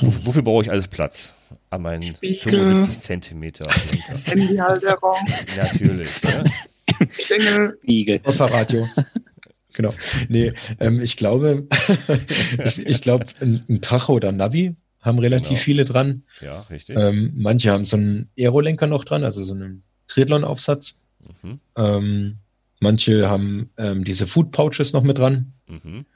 Wofür brauche ich alles Platz? An meinen Spiegel. 75 Zentimeter. Handyhalterung. Natürlich. Ne? Klingel. Igel. Radio. Genau. Nee, ähm, ich glaube, ich, ich glaube, ein, ein Tacho oder ein Navi haben relativ genau. viele dran. Ja, richtig. Ähm, manche haben so einen Aerolenker noch dran, also so einen Triathlon-Aufsatz. Mhm. Ähm, manche haben ähm, diese Food Pouches noch mit dran. Mhm.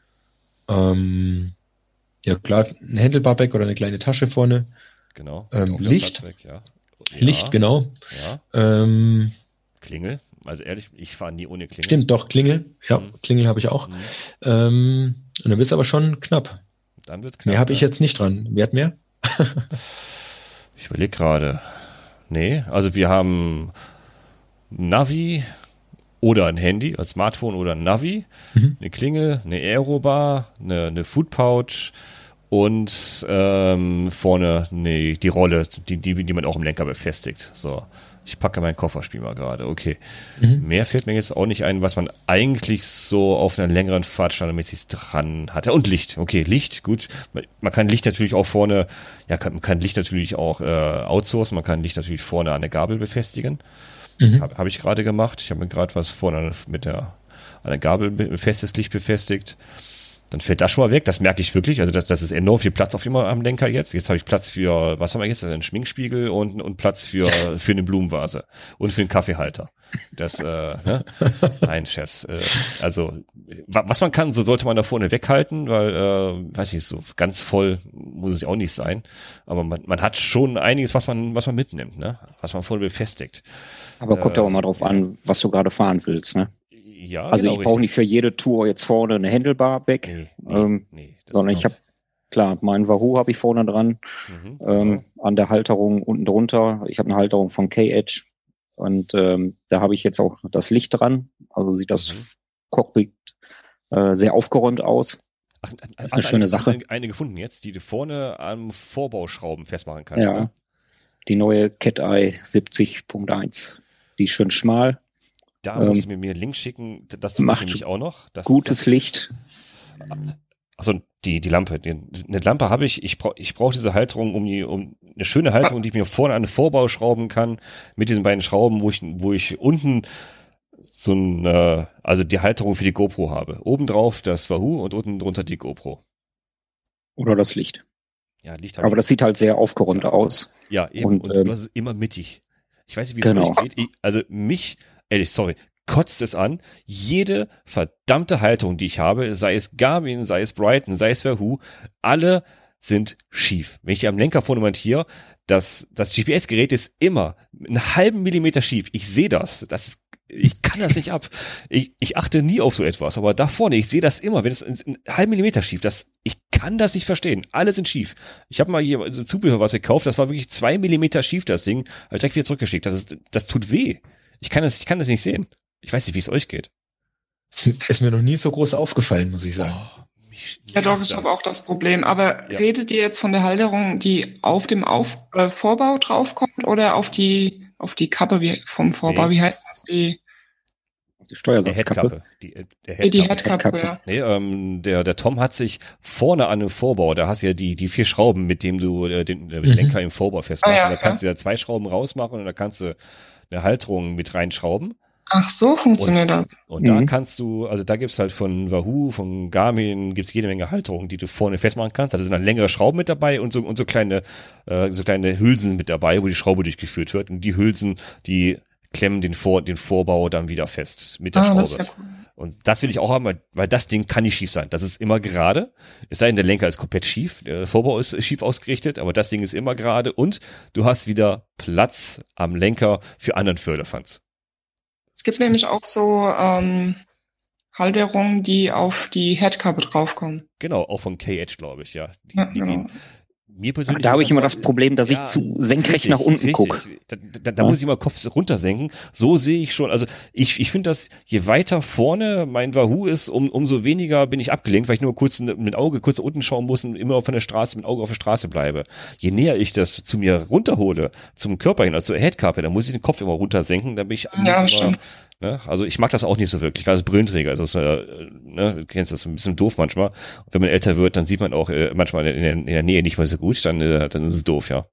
Ja, klar, ein Handlebar-Bag oder eine kleine Tasche vorne. Genau. Ähm, Licht. Weg, ja. Licht, genau. Ja. Ähm, Klingel. Also ehrlich, ich fahre nie ohne Klingel. Stimmt, doch, Klingel. Ja, mhm. Klingel habe ich auch. Mhm. Ähm, und dann wird es aber schon knapp. Dann wird's knapp. Mehr habe ich jetzt nicht dran. Wer hat mehr? ich überlege gerade. Nee, also wir haben Navi oder ein Handy, ein Smartphone oder ein Navi, mhm. eine Klingel, eine Aerobar, eine, eine Food Pouch und ähm, vorne nee, die Rolle, die, die, die man auch im Lenker befestigt. So. Ich packe meinen Kofferspiel mal gerade. Okay. Mhm. Mehr fällt mir jetzt auch nicht ein, was man eigentlich so auf einer längeren Fahrt standardmäßig dran hatte. Und Licht. Okay, Licht, gut. Man kann Licht natürlich auch vorne, ja, kann, man kann Licht natürlich auch äh, outsourcen, man kann Licht natürlich vorne an der Gabel befestigen. Mhm. Habe hab ich gerade gemacht. Ich habe mir gerade was vorne mit der, an der Gabel festes Licht befestigt dann fällt das schon mal weg. Das merke ich wirklich. Also das, das ist enorm viel Platz auf immer am Lenker jetzt. Jetzt habe ich Platz für, was haben wir jetzt? Einen Schminkspiegel und, und Platz für, für eine Blumenvase und für einen Kaffeehalter. Das, äh, ne? Nein, Chefs. Äh, also was man kann, so sollte man da vorne weghalten, weil, äh, weiß ich, so ganz voll muss es ja auch nicht sein. Aber man, man hat schon einiges, was man, was man mitnimmt, ne? Was man vorne befestigt. Aber kommt ja auch mal drauf an, was du gerade fahren willst, ne? Ja, also genau, ich brauche nicht für jede Tour jetzt vorne eine Handlebar weg, nee, nee, ähm, nee, sondern ich habe klar, meinen Wahoo habe ich vorne dran, mhm, ähm, genau. an der Halterung unten drunter. Ich habe eine Halterung von K-Edge und ähm, da habe ich jetzt auch das Licht dran. Also sieht das mhm. Cockpit äh, sehr aufgeräumt aus. Ach, das ist eine schöne eine, Sache. Eine gefunden jetzt, die du vorne am Vorbauschrauben festmachen kannst. Ja, ne? die neue Cat Eye 70.1. Die ist schön schmal, da ähm, musst du mir einen Link schicken, das macht nämlich auch noch. Das, gutes das, Licht. Achso, die, die Lampe. Die, eine Lampe habe ich, ich brauche ich brauch diese Halterung, um die, um eine schöne Halterung, die ich mir vorne an den Vorbau schrauben kann, mit diesen beiden Schrauben, wo ich, wo ich unten so ein, äh, also die Halterung für die GoPro habe. Obendrauf das Wahoo und unten drunter die GoPro. Oder das Licht. Ja, Licht Aber das sieht halt sehr aufgeräumt aus. Ja, eben. Und, und ähm, das ist immer mittig. Ich weiß nicht, wie es genau. euch geht. Ich, also mich, ehrlich, sorry, kotzt es an. Jede verdammte Haltung, die ich habe, sei es Garmin, sei es Brighton, sei es Wahoo, alle sind schief. Wenn ich am Lenker vorne montiere, das, das GPS-Gerät ist immer einen halben Millimeter schief. Ich sehe das. Das ist ich kann das nicht ab. Ich, ich achte nie auf so etwas, aber da vorne, ich sehe das immer, wenn es einen halben Millimeter schief, das, ich kann das nicht verstehen. Alle sind schief. Ich habe mal hier so Zubehör was gekauft, das war wirklich zwei Millimeter schief, das Ding, habe ich direkt wieder zurückgeschickt. Das, ist, das tut weh. Ich kann das, ich kann das nicht sehen. Ich weiß nicht, wie es euch geht. Ist mir noch nie so groß aufgefallen, muss ich sagen. Oh. Ja, doch, ich habe auch das Problem. Aber ja. redet ihr jetzt von der Halterung, die auf dem auf äh, Vorbau draufkommt oder auf die, auf die Kappe wie, vom Vorbau? Nee. Wie heißt das? Die, die Steuersatzkappe. Die, äh, der Headkappe. Die Headkappe, ja. Nee, ähm, der, der Tom hat sich vorne an dem Vorbau, da hast du ja die, die vier Schrauben, mit dem du äh, den, den mhm. Lenker im Vorbau festmachst. Ah, ja, da kannst du ja zwei Schrauben rausmachen und da kannst du eine Halterung mit reinschrauben. Ach so funktioniert und, das. Und da mhm. kannst du, also da gibt's halt von Wahoo, von Garmin, gibt's jede Menge Halterungen, die du vorne festmachen kannst. Da sind dann längere Schrauben mit dabei und so, und so kleine, äh, so kleine Hülsen mit dabei, wo die Schraube durchgeführt wird. Und die Hülsen, die klemmen den, Vor den Vorbau dann wieder fest mit der ah, Schraube. Das ja cool. Und das will ich auch haben, weil, weil das Ding kann nicht schief sein. Das ist immer gerade. Es sei denn, der Lenker ist komplett schief, der Vorbau ist schief ausgerichtet, aber das Ding ist immer gerade und du hast wieder Platz am Lenker für anderen Förderfans. Es gibt nämlich auch so ähm, Halterungen, die auf die Headkappe draufkommen. Genau, auch von K-Edge, glaube ich, ja. Die, ja die genau. gehen, mir persönlich da habe ich immer das Problem, dass ja, ich zu senkrecht richtig, nach unten gucke. Da, da, da ja. muss ich immer Kopf runtersenken. So sehe ich schon. Also ich, ich finde, dass je weiter vorne mein Wahoo ist, um, umso weniger bin ich abgelenkt, weil ich nur kurz mit Auge kurz unten schauen muss und immer von der Straße mit Auge auf der Straße bleibe. Je näher ich das zu mir runterhole, zum Körper hin, also zur Headkappe, dann muss ich den Kopf immer runtersenken, dann bin ich ja, immer, stimmt. Ne? Also ich mag das auch nicht so wirklich, als Brillenträger. Also, äh, ne, du kennst das ein bisschen doof manchmal. Und wenn man älter wird, dann sieht man auch äh, manchmal in der, in der, Nähe nicht mehr so gut, dann, äh, dann ist es doof, ja.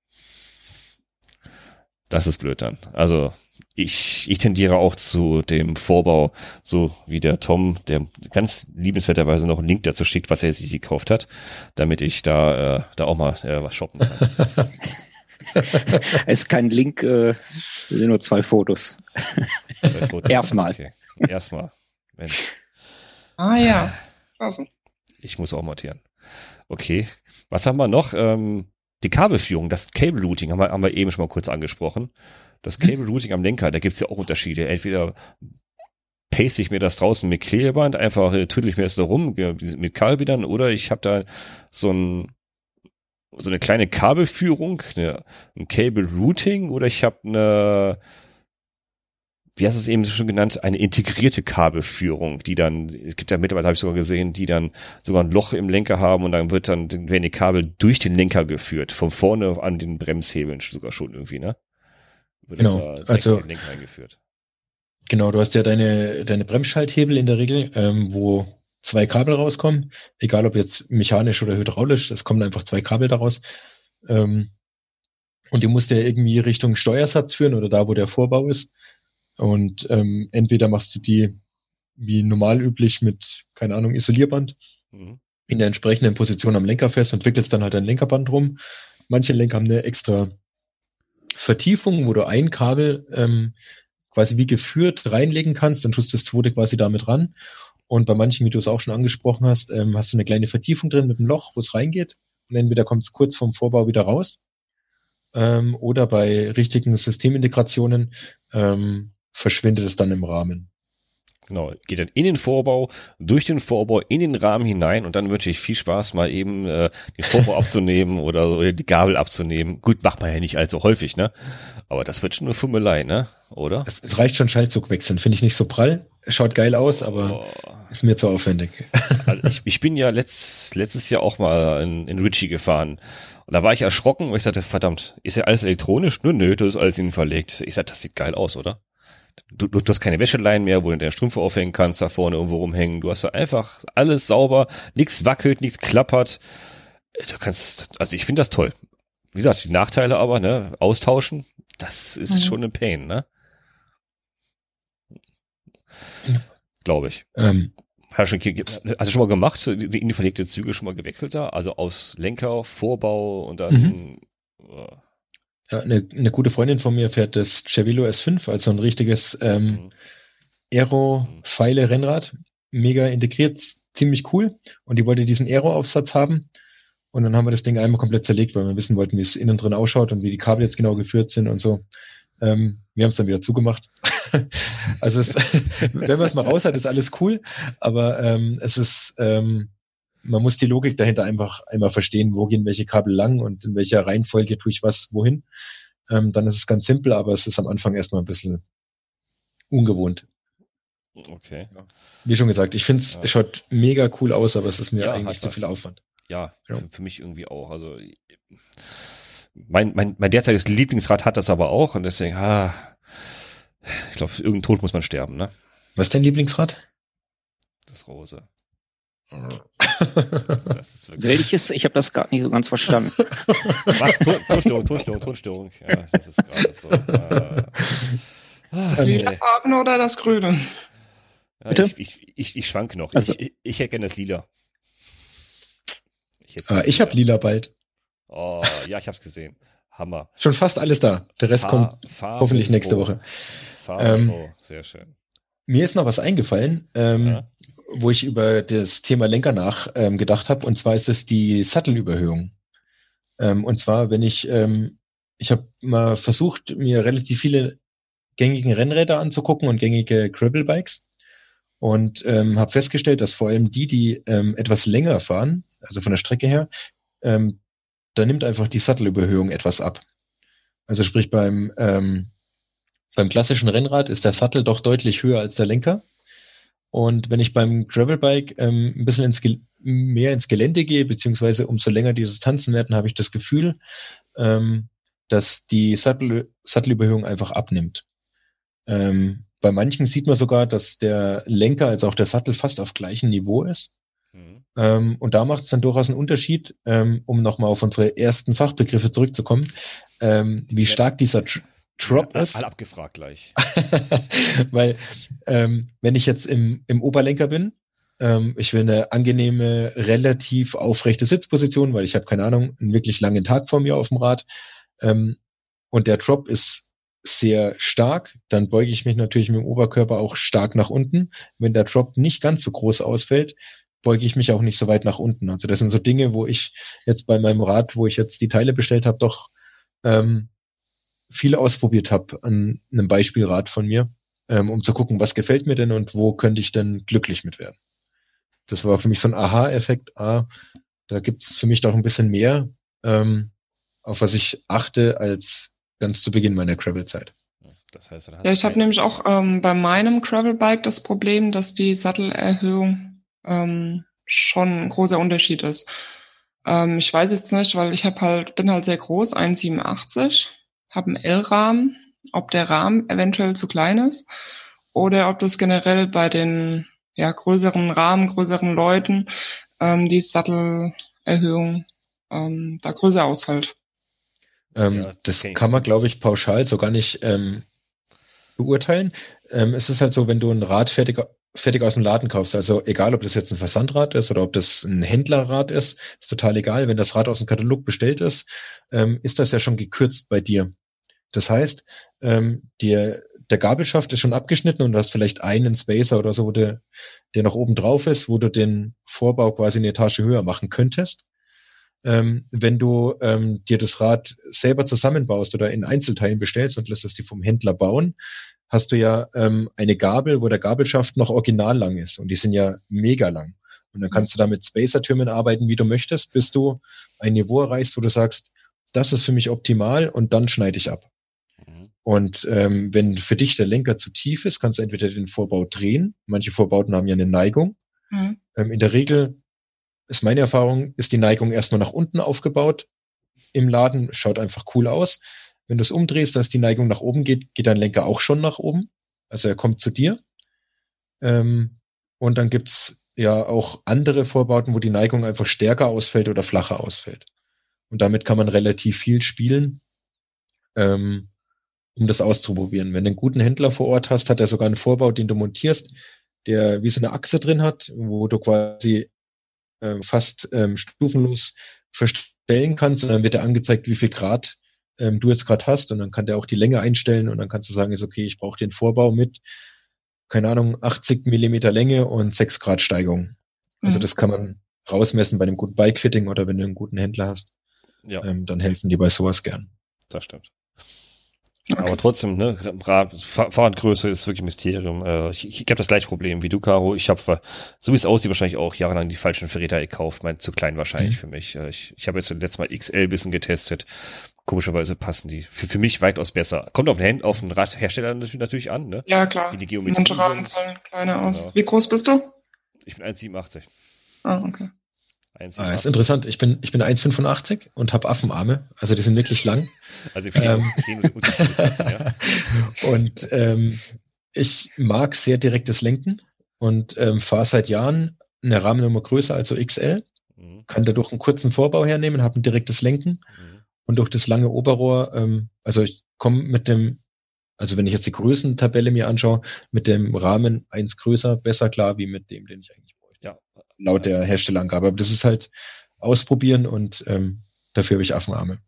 Das ist blöd dann. Also ich, ich tendiere auch zu dem Vorbau, so wie der Tom, der ganz liebenswerterweise noch einen Link dazu schickt, was er sich gekauft hat, damit ich da, äh, da auch mal äh, was shoppen kann. es ist kein Link, äh, sind nur zwei Fotos. Zwei Fotos. Erstmal. Okay. Erstmal. Mensch. Ah ja. Also. Ich muss auch montieren. Okay. Was haben wir noch? Ähm, die Kabelführung, das Cable Routing haben wir, haben wir eben schon mal kurz angesprochen. Das mhm. Cable Routing am Lenker, da gibt's ja auch Unterschiede. Entweder paste ich mir das draußen mit Klebeband, einfach äh, tüdel ich mir das da rum mit Kabelbindern oder ich habe da so ein so eine kleine Kabelführung, eine, ein Cable Routing oder ich habe eine, wie hast du es eben schon genannt, eine integrierte Kabelführung, die dann, es gibt ja mittlerweile, habe ich sogar gesehen, die dann sogar ein Loch im Lenker haben und dann wird dann, werden die Kabel durch den Lenker geführt, von vorne an den Bremshebeln sogar schon irgendwie, ne? Wird genau, also, eingeführt. Genau, du hast ja deine, deine Bremsschalthebel in der Regel, ähm, wo zwei Kabel rauskommen, egal ob jetzt mechanisch oder hydraulisch, es kommen einfach zwei Kabel daraus. Ähm, und die musst du ja irgendwie Richtung Steuersatz führen oder da, wo der Vorbau ist. Und ähm, entweder machst du die wie normal üblich mit, keine Ahnung, Isolierband mhm. in der entsprechenden Position am Lenker fest und wickelst dann halt ein Lenkerband rum. Manche Lenker haben eine extra Vertiefung, wo du ein Kabel ähm, quasi wie geführt reinlegen kannst, dann tust du das zweite quasi damit ran. Und bei manchen, wie du es auch schon angesprochen hast, ähm, hast du eine kleine Vertiefung drin mit einem Loch, wo es reingeht. Und entweder kommt es kurz vom Vorbau wieder raus. Ähm, oder bei richtigen Systemintegrationen ähm, verschwindet es dann im Rahmen. Genau, geht dann in den Vorbau, durch den Vorbau, in den Rahmen hinein und dann wünsche ich viel Spaß, mal eben äh, den Vorbau abzunehmen oder, oder die Gabel abzunehmen. Gut, macht man ja nicht allzu häufig, ne? Aber das wird schon eine Fummelei, ne? Oder? Es, es reicht schon Schaltzug wechseln, finde ich nicht so prall. Schaut geil aus, aber oh. ist mir zu aufwendig. Also ich, ich bin ja letzt, letztes Jahr auch mal in, in Ritchie gefahren. Und da war ich erschrocken, weil ich sagte, verdammt, ist ja alles elektronisch? Nö, nö, das ist alles innen verlegt. Ich sagte, das sieht geil aus, oder? du, du hast keine Wäscheleien mehr, wo du deine Strümpfe aufhängen kannst, da vorne irgendwo rumhängen. Du hast da einfach alles sauber, nichts wackelt, nichts klappert. Du kannst, also ich finde das toll. Wie gesagt, die Nachteile aber, ne, austauschen, das ist mhm. schon ein Pain, ne? Glaube ich. Ähm, Hast du, du schon mal gemacht, die, die verlegte Züge schon mal gewechselt da? Also aus Lenker, Vorbau und dann. Mhm. Uh. Ja, eine, eine gute Freundin von mir fährt das Cervelo S5, also ein richtiges ähm, mhm. Aero-Pfeile-Rennrad. Mega integriert, ziemlich cool. Und die wollte diesen Aero-Aufsatz haben. Und dann haben wir das Ding einmal komplett zerlegt, weil wir wissen wollten, wie es innen drin ausschaut und wie die Kabel jetzt genau geführt sind und so. Ähm, wir haben es dann wieder zugemacht. also es, wenn man es mal raus hat, ist alles cool, aber ähm, es ist, ähm, man muss die Logik dahinter einfach einmal verstehen, wo gehen welche Kabel lang und in welcher Reihenfolge tue ich was wohin. Ähm, dann ist es ganz simpel, aber es ist am Anfang erstmal ein bisschen ungewohnt. Okay. Ja. Wie schon gesagt, ich finde es ja. schaut mega cool aus, aber es ist mir ja, eigentlich zu viel Aufwand. Ja, ja, für mich irgendwie auch. Also mein, mein, mein derzeitiges Lieblingsrad hat das aber auch und deswegen, ah, ich glaube, irgendein Tod muss man sterben, ne? Was ist dein Lieblingsrad? Das Rose. das Welches? Ich habe das gar nicht so ganz verstanden. Was? Tonstörung, Tonstörung, Tonstörung. Ja, das ist gerade so. Äh, das lila Farben oder das Grüne? Ja, ich, ich, ich, ich schwank noch. Also, ich, ich hätte gerne das Lila. Ich, ah, ich habe Lila bald. Oh, ja, ich hab's gesehen. Hammer. Schon fast alles da. Der Rest Fahr, kommt Fahr hoffentlich nächste Woche. Ähm, Sehr schön. Mir ist noch was eingefallen, ähm, ja. wo ich über das Thema Lenker nach ähm, gedacht habe. Und zwar ist es die Sattelüberhöhung. Ähm, und zwar, wenn ich, ähm, ich habe mal versucht, mir relativ viele gängigen Rennräder anzugucken und gängige Gravel-Bikes und ähm, habe festgestellt, dass vor allem die, die ähm, etwas länger fahren, also von der Strecke her, ähm, da nimmt einfach die Sattelüberhöhung etwas ab. Also sprich beim, ähm, beim klassischen Rennrad ist der Sattel doch deutlich höher als der Lenker. Und wenn ich beim Gravelbike ähm, ein bisschen ins mehr ins Gelände gehe, beziehungsweise umso länger die Distanzen werden, habe ich das Gefühl, ähm, dass die Sattel, Sattelüberhöhung einfach abnimmt. Ähm, bei manchen sieht man sogar, dass der Lenker als auch der Sattel fast auf gleichem Niveau ist. Ähm, und da macht es dann durchaus einen Unterschied, ähm, um nochmal auf unsere ersten Fachbegriffe zurückzukommen, ähm, wie stark dieser Tr Drop ist. All abgefragt gleich. Weil ähm, wenn ich jetzt im, im Oberlenker bin, ähm, ich will eine angenehme, relativ aufrechte Sitzposition, weil ich habe keine Ahnung, einen wirklich langen Tag vor mir auf dem Rad. Ähm, und der Drop ist sehr stark, dann beuge ich mich natürlich mit dem Oberkörper auch stark nach unten. Wenn der Drop nicht ganz so groß ausfällt, beuge ich mich auch nicht so weit nach unten. Also das sind so Dinge, wo ich jetzt bei meinem Rad, wo ich jetzt die Teile bestellt habe, doch ähm, viel ausprobiert habe an einem Beispielrad von mir, ähm, um zu gucken, was gefällt mir denn und wo könnte ich denn glücklich mit werden. Das war für mich so ein Aha-Effekt. Ah, da gibt's für mich doch ein bisschen mehr, ähm, auf was ich achte, als ganz zu Beginn meiner Gravel-Zeit. Das heißt, ja, ich habe nämlich auch ähm, bei meinem Gravel-Bike das Problem, dass die Sattelerhöhung ähm, schon ein großer Unterschied ist. Ähm, ich weiß jetzt nicht, weil ich habe halt bin halt sehr groß, 1,87, habe einen L-Rahmen, ob der Rahmen eventuell zu klein ist oder ob das generell bei den ja, größeren Rahmen, größeren Leuten ähm, die Sattelerhöhung ähm, da größer ausfällt. Ähm, ja, das kann man, glaube ich, pauschal so gar nicht ähm, beurteilen. Ähm, es ist halt so, wenn du ein Rad fertig, fertig aus dem Laden kaufst, also egal, ob das jetzt ein Versandrad ist oder ob das ein Händlerrad ist, ist total egal. Wenn das Rad aus dem Katalog bestellt ist, ähm, ist das ja schon gekürzt bei dir. Das heißt, ähm, dir, der Gabelschaft ist schon abgeschnitten und du hast vielleicht einen Spacer oder so, wo der, der noch oben drauf ist, wo du den Vorbau quasi eine Etage höher machen könntest. Ähm, wenn du ähm, dir das Rad selber zusammenbaust oder in Einzelteilen bestellst und lässt es dir vom Händler bauen, hast du ja ähm, eine Gabel, wo der Gabelschaft noch original lang ist und die sind ja mega lang. Und dann kannst du da mit Spacer-Türmen arbeiten, wie du möchtest, bis du ein Niveau erreichst, wo du sagst, das ist für mich optimal und dann schneide ich ab. Mhm. Und ähm, wenn für dich der Lenker zu tief ist, kannst du entweder den Vorbau drehen. Manche Vorbauten haben ja eine Neigung. Mhm. Ähm, in der Regel ist meine Erfahrung, ist die Neigung erstmal nach unten aufgebaut im Laden, schaut einfach cool aus. Wenn du es umdrehst, dass die Neigung nach oben geht, geht dein Lenker auch schon nach oben. Also er kommt zu dir. Ähm, und dann gibt's ja auch andere Vorbauten, wo die Neigung einfach stärker ausfällt oder flacher ausfällt. Und damit kann man relativ viel spielen, ähm, um das auszuprobieren. Wenn du einen guten Händler vor Ort hast, hat er sogar einen Vorbau, den du montierst, der wie so eine Achse drin hat, wo du quasi äh, fast ähm, stufenlos verstellen kannst und dann wird dir angezeigt, wie viel Grad ähm, du jetzt gerade hast und dann kann der auch die Länge einstellen und dann kannst du sagen, ist okay, ich brauche den Vorbau mit, keine Ahnung, 80 Millimeter Länge und 6 Grad Steigung. Also mhm. das kann man rausmessen bei einem guten Bike-Fitting oder wenn du einen guten Händler hast. Ja. Ähm, dann helfen die bei sowas gern. Das stimmt. Okay. Aber trotzdem, ne, Fahrradgröße ist wirklich ein Mysterium. Äh, ich ich habe das gleiche Problem wie du, Caro. Ich habe, so wie es aussieht, wahrscheinlich auch jahrelang die falschen Verräter gekauft. Mein zu klein wahrscheinlich mhm. für mich. Äh, ich, ich habe jetzt letztes Mal XL bisschen getestet. Komischerweise passen die für, für mich weitaus besser. Kommt auf den, auf den Radhersteller natürlich an, ne? Ja, klar. Wie die Geometrie Rahmen fallen kleiner aus. Genau. Wie groß bist du? Ich bin 1,87. Ah, okay. 1, ah, ist interessant. Ich bin, ich bin 1,85 und habe Affenarme. Also die sind wirklich lang. Also ähm, ja. Und ähm, ich mag sehr direktes Lenken und ähm, fahre seit Jahren eine Rahmennummer größer, also XL. Mhm. Kann dadurch einen kurzen Vorbau hernehmen, habe ein direktes Lenken. Mhm. Und durch das lange Oberrohr, ähm, also ich komme mit dem, also wenn ich jetzt die Größentabelle mir anschaue, mit dem Rahmen eins größer besser klar, wie mit dem, den ich eigentlich laut der Herstellerangabe. Aber das ist halt ausprobieren und ähm, dafür habe ich Affenarme.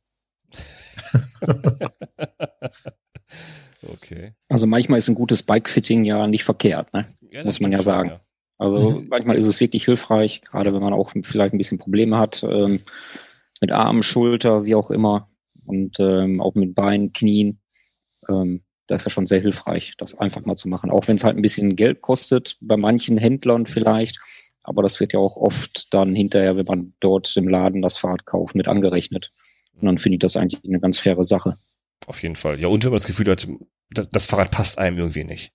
okay. Also manchmal ist ein gutes Bike-Fitting ja nicht verkehrt, ne? Ja, muss man ja sagen. Ja. Also mhm. manchmal ist es wirklich hilfreich, gerade wenn man auch vielleicht ein bisschen Probleme hat ähm, mit Arm, Schulter, wie auch immer und ähm, auch mit Beinen, Knien. Ähm, da ist ja schon sehr hilfreich, das einfach mal zu machen. Auch wenn es halt ein bisschen Geld kostet, bei manchen Händlern vielleicht. Aber das wird ja auch oft dann hinterher, wenn man dort im Laden das Fahrrad kauft, mit angerechnet. Und dann finde ich das eigentlich eine ganz faire Sache. Auf jeden Fall. Ja, und wenn man das Gefühl hat, das, das Fahrrad passt einem irgendwie nicht.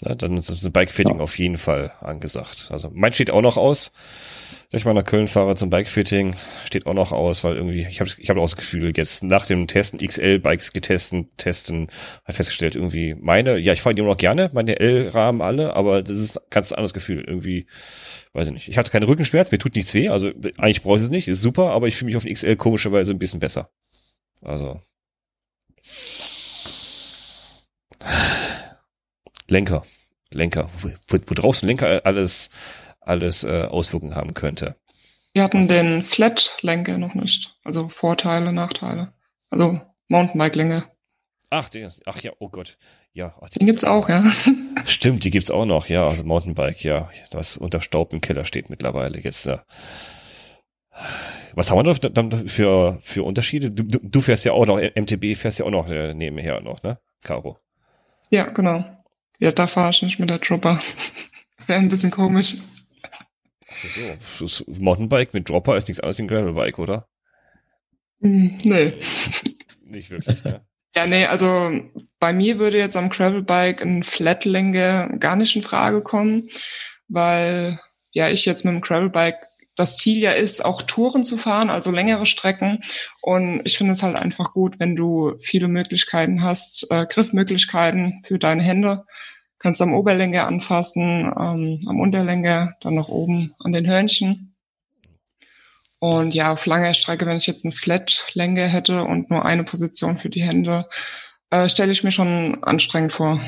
Ja, dann ist das Bikefitting ja. auf jeden Fall angesagt. Also mein steht auch noch aus. Dass ich mal nach Köln fahre zum Bikefitting, steht auch noch aus, weil irgendwie, ich habe ich hab auch das Gefühl, jetzt nach dem Testen XL-Bikes getestet, testen, habe festgestellt, irgendwie meine, ja, ich fahre die immer noch gerne, meine L-Rahmen alle, aber das ist ein ganz anderes Gefühl. Irgendwie weiß ich nicht. Ich hatte keine Rückenschmerz, mir tut nichts weh, also eigentlich brauche ich es nicht, ist super, aber ich fühle mich auf den XL komischerweise ein bisschen besser. Also. Lenker. Lenker. Wo, wo draußen Lenker alles, alles äh, Auswirkungen haben könnte. Wir hatten den Flat-Lenker noch nicht. Also Vorteile, Nachteile. Also Mountainbike-Länge. Ach, den, ach ja, oh Gott. Ja, ach, den, den gibt's auch, ja. Stimmt, die gibt's auch noch, ja. Also Mountainbike, ja. Das unter Staub im Keller steht mittlerweile jetzt. Ja. Was haben wir da für, für Unterschiede? Du, du fährst ja auch noch, MTB fährst ja auch noch äh, nebenher noch, ne? Caro. Ja, genau. Ja, da fahre ich nicht mit der Dropper. Wäre ein bisschen komisch. So, Mountainbike mit Dropper ist nichts anderes wie ein Gravelbike, oder? Hm, nee. Nicht wirklich, ne? Ja, nee, also bei mir würde jetzt am Gravelbike ein Flatlänge gar nicht in Frage kommen, weil ja ich jetzt mit dem Gravelbike das Ziel ja ist, auch Touren zu fahren, also längere Strecken. Und ich finde es halt einfach gut, wenn du viele Möglichkeiten hast, äh, Griffmöglichkeiten für deine Hände. Kannst am Oberlänge anfassen, ähm, am Unterlänge, dann noch oben an den Hörnchen. Und ja, auf langer Strecke, wenn ich jetzt eine Flat-Länge hätte und nur eine Position für die Hände, äh, stelle ich mir schon anstrengend vor.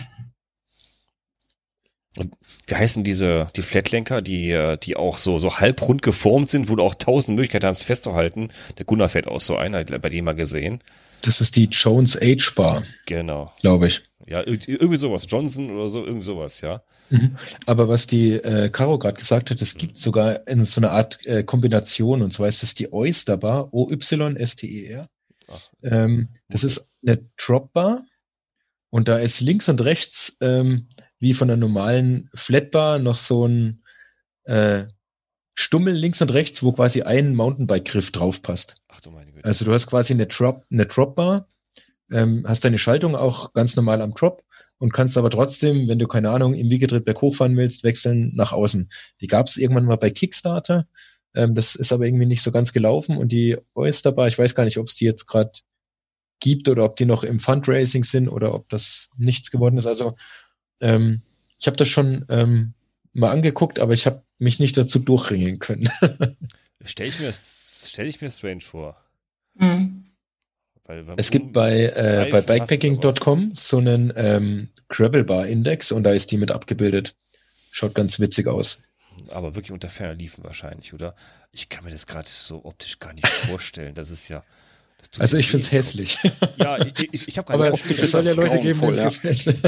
Wie heißen diese, die Flatlenker, die, äh, die auch so, so halbrund geformt sind, wo du auch tausend Möglichkeiten hast festzuhalten? Der Gunnar fährt aus so einer, bei dem mal gesehen. Das ist die Jones Age Bar. Genau. Glaube ich. Ja, irgendwie sowas. Johnson oder so, irgendwie sowas, ja. Mhm. Aber was die äh, Caro gerade gesagt hat, es gibt sogar in so eine Art äh, Kombination, und zwar ist das die Oyster Bar, O-Y-S-T-E-R. Ähm, das ist eine Drop Bar und da ist links und rechts ähm, wie von einer normalen Flatbar noch so ein äh, Stummel links und rechts, wo quasi ein Mountainbike-Griff drauf passt. Ach du meine Güte. Also du hast quasi eine Drop, eine Dropbar, ähm, hast deine Schaltung auch ganz normal am Drop und kannst aber trotzdem, wenn du keine Ahnung im Wiegetrittberg hochfahren willst, wechseln nach außen. Die gab es irgendwann mal bei Kickstarter. Ähm, das ist aber irgendwie nicht so ganz gelaufen und die Oysterbar, ich weiß gar nicht, ob es die jetzt gerade gibt oder ob die noch im Fundraising sind oder ob das nichts geworden ist. Also Ähm, ich habe das schon ähm, mal angeguckt, aber ich habe mich nicht dazu durchringen können. Stelle ich, mir, stell ich mir strange vor. Mhm. Weil, es gibt bei, äh, bei bikepacking.com so einen ähm, Gravel-Bar-Index und da ist die mit abgebildet. Schaut ganz witzig aus. Aber wirklich unter ferner liefen wahrscheinlich, oder? Ich kann mir das gerade so optisch gar nicht vorstellen. Das ist ja. Das also ich finde es hässlich. Ja, ich, ich, ich habe gerade optisch Es soll ja Leute geben, denen es gefällt.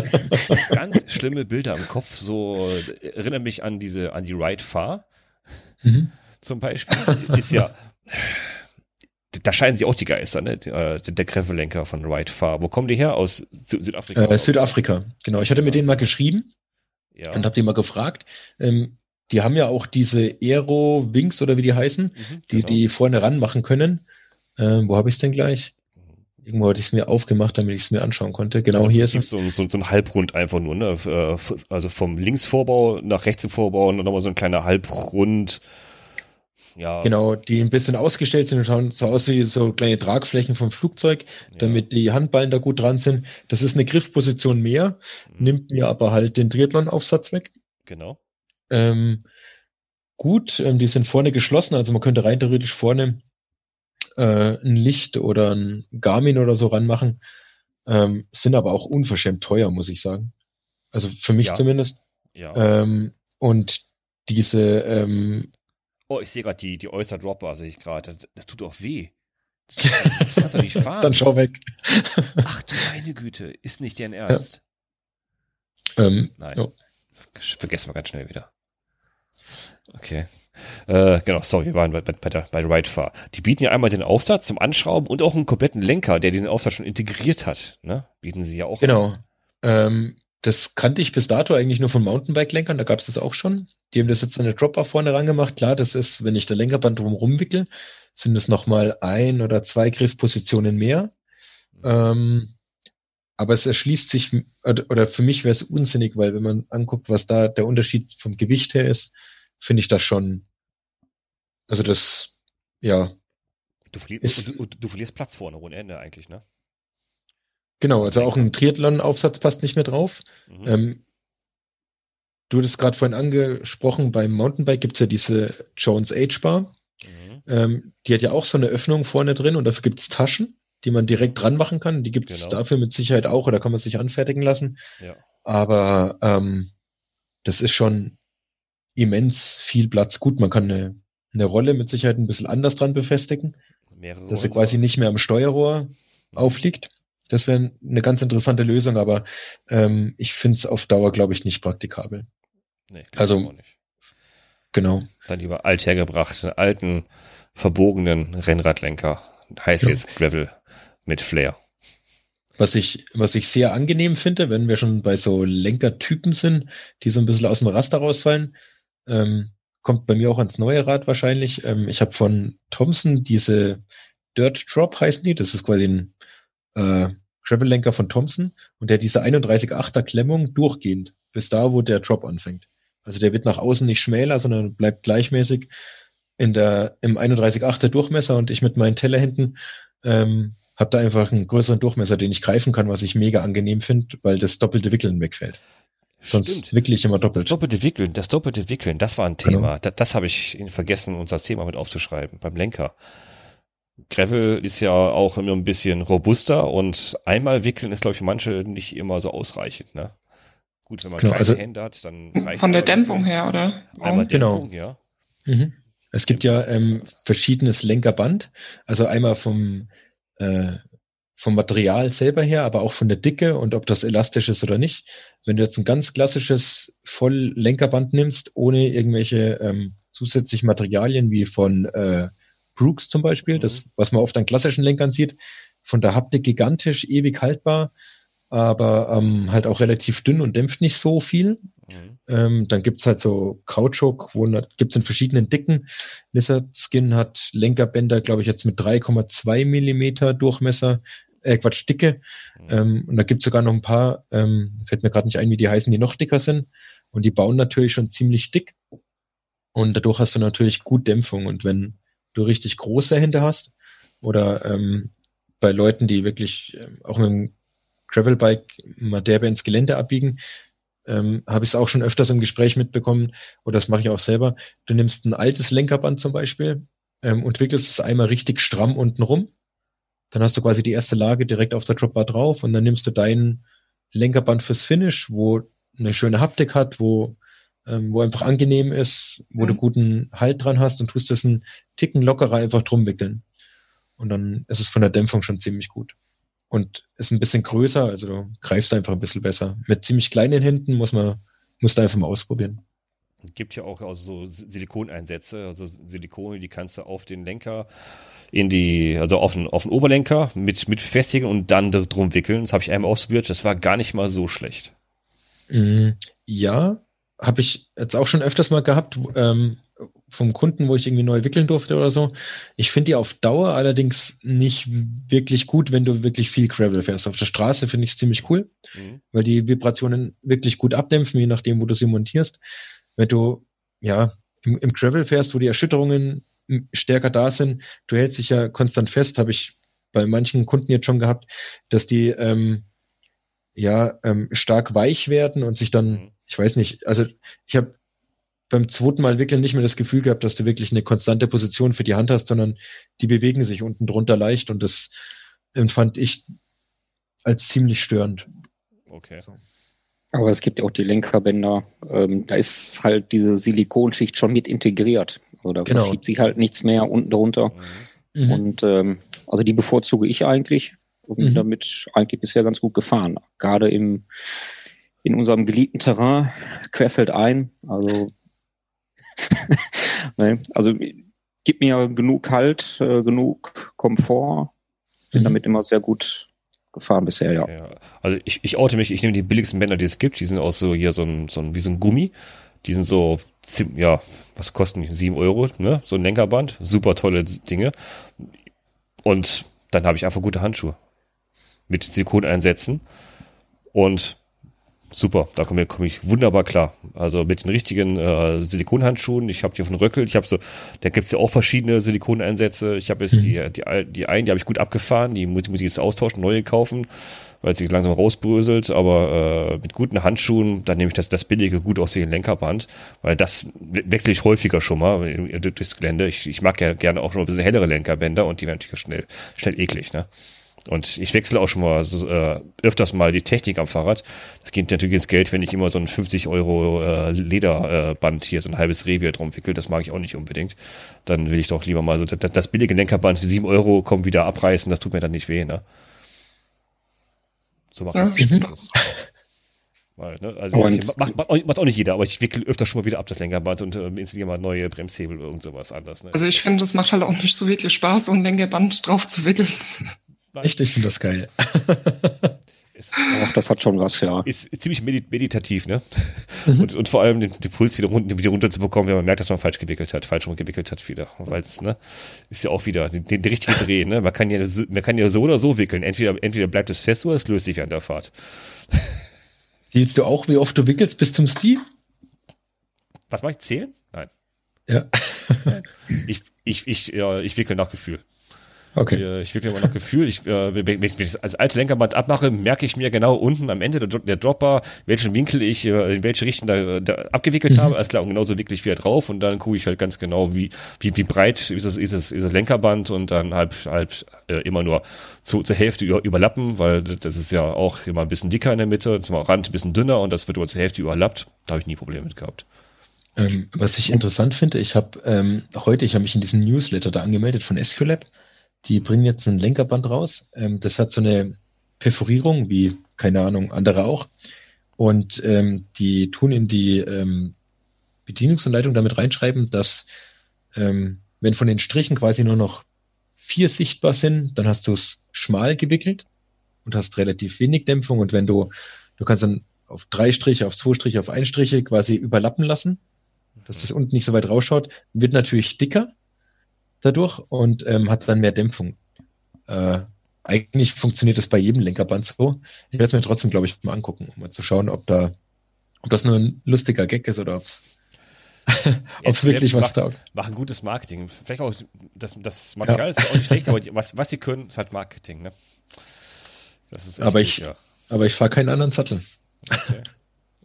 Ganz schlimme Bilder im Kopf. So erinnere mich an diese, an die Ride Far. Mhm. Zum Beispiel. Ist ja da scheinen sie auch die Geister, ne? Der, der Greffelenker von Ride Far. Wo kommen die her? Aus Südafrika? Äh, Südafrika, genau. Ich hatte mit denen mal geschrieben ja. und habe die mal gefragt. Ähm, die haben ja auch diese Aero Wings oder wie die heißen, mhm, die genau. die vorne ranmachen können. Ähm, wo habe ich es denn gleich? Irgendwo hatte ich es mir aufgemacht, damit ich es mir anschauen konnte. Genau also hier ist es. So, so, so ein Halbrund einfach nur, ne? Äh, also vom Linksvorbau nach rechts im Vorbau und dann nochmal so ein kleiner Halbrund ja. Genau, die ein bisschen ausgestellt sind und schauen so aus wie so kleine Tragflächen vom Flugzeug, ja. damit die Handballen da gut dran sind. Das ist eine Griffposition mehr, mhm. nimmt mir aber halt den Triathlon-Aufsatz weg. Genau. Ähm, gut, ähm, die sind vorne geschlossen, also man könnte rein theoretisch vorne äh, ein Licht oder ein Garmin oder so ranmachen. Ähm, sind aber auch unverschämt teuer, muss ich sagen. Also für mich ja. zumindest. Ja. Ähm, und diese ähm, Oh, ich sehe gerade die, die Oyster Dropper, sehe ich gerade. Das, das, tut auch weh. Das, das kannst du nicht fahren. Dann schau weg. Ach du meine Güte, ist nicht dein Ernst? Ja. Ähm, Nein. Oh. Vergessen wir ganz schnell wieder. Okay. Äh, genau, sorry, wir waren bei, bei, bei, der, bei Ridefahr. Die bieten ja einmal den Aufsatz zum Anschrauben und auch einen kompletten Lenker, der den Aufsatz schon integriert hat. Ne? Bieten sie ja auch. Genau. Ähm, das kannte ich bis dato eigentlich nur von Mountainbike-Lenkern, da gab es das auch schon. Die haben das jetzt eine Dropper vorne rangemacht. Klar, das ist, wenn ich der Lenkerband drum rumwickel, sind es nochmal ein oder zwei Griffpositionen mehr. Ähm, aber es erschließt sich, oder für mich wäre es unsinnig, weil wenn man anguckt, was da der Unterschied vom Gewicht her ist, finde ich das schon, also das, ja. Du, verli ist, du, du, verlierst Platz vorne ohne Ende eigentlich, ne? Genau, also auch ein Triathlon-Aufsatz passt nicht mehr drauf. Mhm. Ähm, Du hattest gerade vorhin angesprochen, beim Mountainbike gibt's ja diese Jones Age Bar. Mhm. Ähm, die hat ja auch so eine Öffnung vorne drin und dafür gibt's Taschen, die man direkt dran machen kann. Die gibt's genau. dafür mit Sicherheit auch oder kann man sich anfertigen lassen. Ja. Aber ähm, das ist schon immens viel Platz. Gut, man kann eine, eine Rolle mit Sicherheit ein bisschen anders dran befestigen, Mehrere dass er quasi nicht mehr am Steuerrohr mhm. aufliegt. Das wäre eine ganz interessante Lösung, aber ähm, ich finde es auf Dauer, glaube ich, nicht praktikabel. Nee, also, genau. Dann lieber althergebracht, einen alten, verbogenen Rennradlenker. Heißt ja. jetzt Gravel mit Flair. Was ich, was ich sehr angenehm finde, wenn wir schon bei so Lenkertypen sind, die so ein bisschen aus dem Raster rausfallen, ähm, kommt bei mir auch ans neue Rad wahrscheinlich. Ähm, ich habe von Thompson diese Dirt Drop heißen die. Das ist quasi ein äh, Gravel-Lenker von Thompson und der diese 31,8er Klemmung durchgehend bis da, wo der Drop anfängt. Also der wird nach außen nicht schmäler, sondern bleibt gleichmäßig in der, im 31,8er Durchmesser und ich mit meinen Tellerhänden ähm, habe da einfach einen größeren Durchmesser, den ich greifen kann, was ich mega angenehm finde, weil das doppelte Wickeln wegfällt. Sonst Stimmt. wirklich immer doppelt. Das doppelte Wickeln, das doppelte Wickeln, das war ein Thema. Genau. Das, das habe ich vergessen, uns das Thema mit aufzuschreiben beim Lenker. Gravel ist ja auch immer ein bisschen robuster und einmal wickeln ist, glaube ich, für manche nicht immer so ausreichend. Ne? Gut, wenn man genau, kleine also, Hände hat, dann reicht Von der Dämpfung her, oder? Einmal genau. Dämpfung, ja. Mhm. Es gibt ja ähm, verschiedenes Lenkerband, also einmal vom, äh, vom Material selber her, aber auch von der Dicke und ob das elastisch ist oder nicht. Wenn du jetzt ein ganz klassisches Volllenkerband nimmst, ohne irgendwelche ähm, zusätzlichen Materialien wie von äh, Brooks zum Beispiel, das, mhm. was man oft an klassischen Lenkern sieht, von der Haptik gigantisch, ewig haltbar, aber ähm, halt auch relativ dünn und dämpft nicht so viel. Mhm. Ähm, dann gibt's halt so Kautschuk, wo gibt's in verschiedenen Dicken. Lizard Skin hat Lenkerbänder, glaube ich, jetzt mit 3,2 Millimeter Durchmesser, äh, Quatsch, Dicke. Mhm. Ähm, und da gibt's sogar noch ein paar, ähm, fällt mir gerade nicht ein, wie die heißen, die noch dicker sind. Und die bauen natürlich schon ziemlich dick. Und dadurch hast du natürlich gut Dämpfung. Und wenn du richtig große Hände hast oder ähm, bei Leuten, die wirklich äh, auch mit dem Gravelbike mal derbe ins Gelände abbiegen, ähm, habe ich es auch schon öfters im Gespräch mitbekommen, oder das mache ich auch selber. Du nimmst ein altes Lenkerband zum Beispiel ähm, und wickelst es einmal richtig stramm unten rum. Dann hast du quasi die erste Lage direkt auf der Dropbar drauf und dann nimmst du dein Lenkerband fürs Finish, wo eine schöne Haptik hat, wo, ähm, wo einfach angenehm ist, wo mhm. du guten Halt dran hast und tust das einen Ticken lockerer einfach drum wickeln. Und dann ist es von der Dämpfung schon ziemlich gut und ist ein bisschen größer, also du greifst einfach ein bisschen besser. Mit ziemlich kleinen Händen muss man, musst du einfach mal ausprobieren. Gibt ja auch also so Silikoneinsätze, also Silikone, die kannst du auf den Lenker in die, also auf den, auf den Oberlenker mit, mit befestigen und dann drum wickeln. Das habe ich einmal ausprobiert, das war gar nicht mal so schlecht. Mm, ja, habe ich jetzt auch schon öfters mal gehabt. Ähm, vom Kunden, wo ich irgendwie neu wickeln durfte oder so. Ich finde die auf Dauer allerdings nicht wirklich gut, wenn du wirklich viel Gravel fährst. Auf der Straße finde ich es ziemlich cool, mhm. weil die Vibrationen wirklich gut abdämpfen, je nachdem, wo du sie montierst. Wenn du, ja, im, im Gravel fährst, wo die Erschütterungen stärker da sind, du hältst dich ja konstant fest, habe ich bei manchen Kunden jetzt schon gehabt, dass die ähm, ja ähm, stark weich werden und sich dann, mhm. ich weiß nicht, also ich habe beim zweiten Mal wickeln nicht mehr das Gefühl gehabt, dass du wirklich eine konstante Position für die Hand hast, sondern die bewegen sich unten drunter leicht und das empfand ich als ziemlich störend. Okay. So. Aber es gibt ja auch die Lenkerbänder, ähm, da ist halt diese Silikonschicht schon mit integriert. Also da genau. verschiebt sich halt nichts mehr unten drunter. Mhm. Und ähm, also die bevorzuge ich eigentlich und bin mhm. damit eigentlich bisher ganz gut gefahren. Gerade im in unserem geliebten Terrain querfeldein. Also ne? Also gibt mir genug Halt, äh, genug Komfort. Bin mhm. damit immer sehr gut gefahren bisher, ja. ja. Also ich, ich oute mich, ich nehme die billigsten Bänder, die es gibt. Die sind auch so hier so ein, so ein wie so ein Gummi. Die sind so, ja, was kosten die? Sieben Euro, ne? So ein Lenkerband. Super tolle Dinge. Und dann habe ich einfach gute Handschuhe. Mit Silikoneinsätzen. Und super, da komme komm ich wunderbar klar. Also mit den richtigen äh, Silikonhandschuhen. Ich habe die von Röckel. Ich habe so, da gibt's ja auch verschiedene Silikoneinsätze. Ich habe jetzt mhm. die, die, die einen, die habe ich gut abgefahren. Die muss, muss ich jetzt austauschen, neue kaufen, weil sie langsam rausbröselt. Aber äh, mit guten Handschuhen, dann nehme ich das, das billige, gut aussehende Lenkerband, weil das wechsle ich häufiger schon mal durchs Gelände. Ich, ich mag ja gerne auch schon ein bisschen hellere Lenkerbänder und die werden natürlich schnell, schnell eklig, ne? Und ich wechsle auch schon mal so, äh, öfters mal die Technik am Fahrrad. Das geht natürlich ins Geld, wenn ich immer so ein 50 Euro äh, Lederband äh, hier, so ein halbes Revier drum wickel. Das mag ich auch nicht unbedingt. Dann will ich doch lieber mal so das, das billige Lenkerband für 7 Euro kommen wieder abreißen. Das tut mir dann nicht weh, ne? So macht das. Mhm. Weil, ne, also macht, macht, macht, auch nicht jeder, aber ich wickel öfter schon mal wieder ab das Lenkerband und äh, installiere mal neue Bremshebel oder irgend sowas anders. Ne? Also ich finde, das macht halt auch nicht so wirklich Spaß, so ein Lenkerband drauf zu wickeln. Echt, ich finde das geil. Ist, Ach, das hat schon was, ja. Ist, ist ziemlich meditativ, ne? Mhm. Und, und vor allem den, den Puls wieder, runter, wieder runterzubekommen, wenn man merkt, dass man falsch gewickelt hat, falsch rumgewickelt hat wieder. Weil es, ne, ist ja auch wieder den, den richtige Dreh, ne? Man kann ja, man kann ja so oder so wickeln. Entweder, entweder bleibt es fest oder es löst sich an der Fahrt. Zählst du auch, wie oft du wickelst bis zum Stil? Was mache ich? Zählen? Nein. Ja. ich, ich, ich, ja, ich wickel nach Gefühl. Okay. Ich wirklich immer noch Gefühl, ich, äh, wenn ich das als alte Lenkerband abmache, merke ich mir genau unten am Ende der, der Dropper, welchen Winkel ich äh, in welche Richtung da, da abgewickelt mhm. habe. Alles klar, und genauso wickle ich wieder drauf und dann gucke ich halt ganz genau, wie, wie, wie breit ist es, ist es, ist es Lenkerband und dann halb, halb äh, immer nur zu, zur Hälfte über, überlappen, weil das ist ja auch immer ein bisschen dicker in der Mitte, zum Rand ein bisschen dünner und das wird über zur Hälfte überlappt. Da habe ich nie Probleme mit gehabt. Ähm, was ich interessant finde, ich habe ähm, heute, ich habe mich in diesen Newsletter da angemeldet von SQLab die bringen jetzt ein Lenkerband raus. Ähm, das hat so eine Perforierung, wie, keine Ahnung, andere auch. Und ähm, die tun in die ähm, Bedienungsanleitung damit reinschreiben, dass ähm, wenn von den Strichen quasi nur noch vier sichtbar sind, dann hast du es schmal gewickelt und hast relativ wenig Dämpfung. Und wenn du, du kannst dann auf drei Striche, auf zwei Striche, auf ein Striche quasi überlappen lassen, dass das unten nicht so weit rausschaut, wird natürlich dicker, dadurch und ähm, hat dann mehr Dämpfung. Äh, eigentlich funktioniert das bei jedem Lenkerband so. Ich werde es mir trotzdem, glaube ich, mal angucken, um mal zu schauen, ob da, ob das nur ein lustiger Gag ist oder ob es ob wirklich was taugt. Machen gutes Marketing. Vielleicht auch, das, das Material ja. ist auch nicht schlecht, aber was, was sie können, ist halt Marketing, ne? Das ist aber, gut, ich, ja. aber ich fahre keinen anderen Sattel. Okay.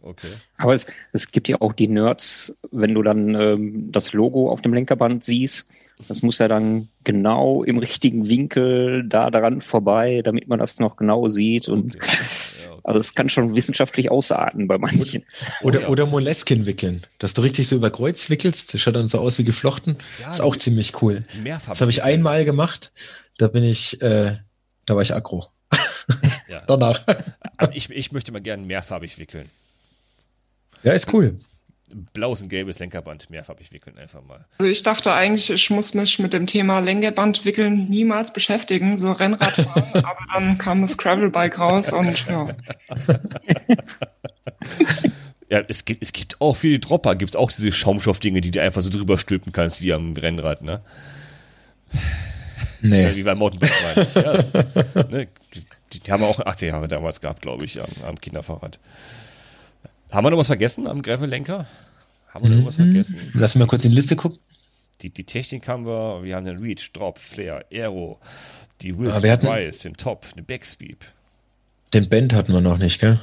Okay. Aber es, es gibt ja auch die Nerds, wenn du dann ähm, das Logo auf dem Lenkerband siehst, das muss ja dann genau im richtigen Winkel da daran vorbei, damit man das noch genau sieht. Und Okay. Ja, okay. also es kann schon wissenschaftlich ausarten bei manchen. Oder, oder Moleskin wickeln. Dass du richtig so über Kreuz wickelst. Das schaut dann so aus wie geflochten. Ja, ist auch ziemlich cool. Mehrfach. Das habe ich einmal gemacht. Da bin ich, äh, da war ich aggro. Ja. Danach. Also ich, ich möchte mal gerne mehrfarbig wickeln. Ja, ist cool. Blaues und gelbes Lenkerband mehrfarbig wickeln einfach mal. Also ich dachte eigentlich, ich muss mich mit dem Thema Lenkerband wickeln niemals beschäftigen, so Rennradfahren, aber dann kam das Gravelbike raus und ja. Ja, es gibt, es gibt auch viele Dropper, gibt es auch diese Schaumstoffdinge, die du einfach so drüber stülpen kannst, wie am Rennrad, ne? Ja, Nee. wie beim Mountainbike. meine ich. Ja, das- ne? die, die haben wir auch 80 Jahre damals gehabt, glaube ich, am, am Kinderfahrrad. Haben wir noch was vergessen am Gravel-Lenker? Haben wir noch was vergessen? Lass mal kurz in die Liste gucken. Die, die Technik haben wir, wir haben den Reach, Drop, Flare, Aero, die hatten- Rise, den Top, eine Backsweep. Den Band hatten wir noch nicht, gell?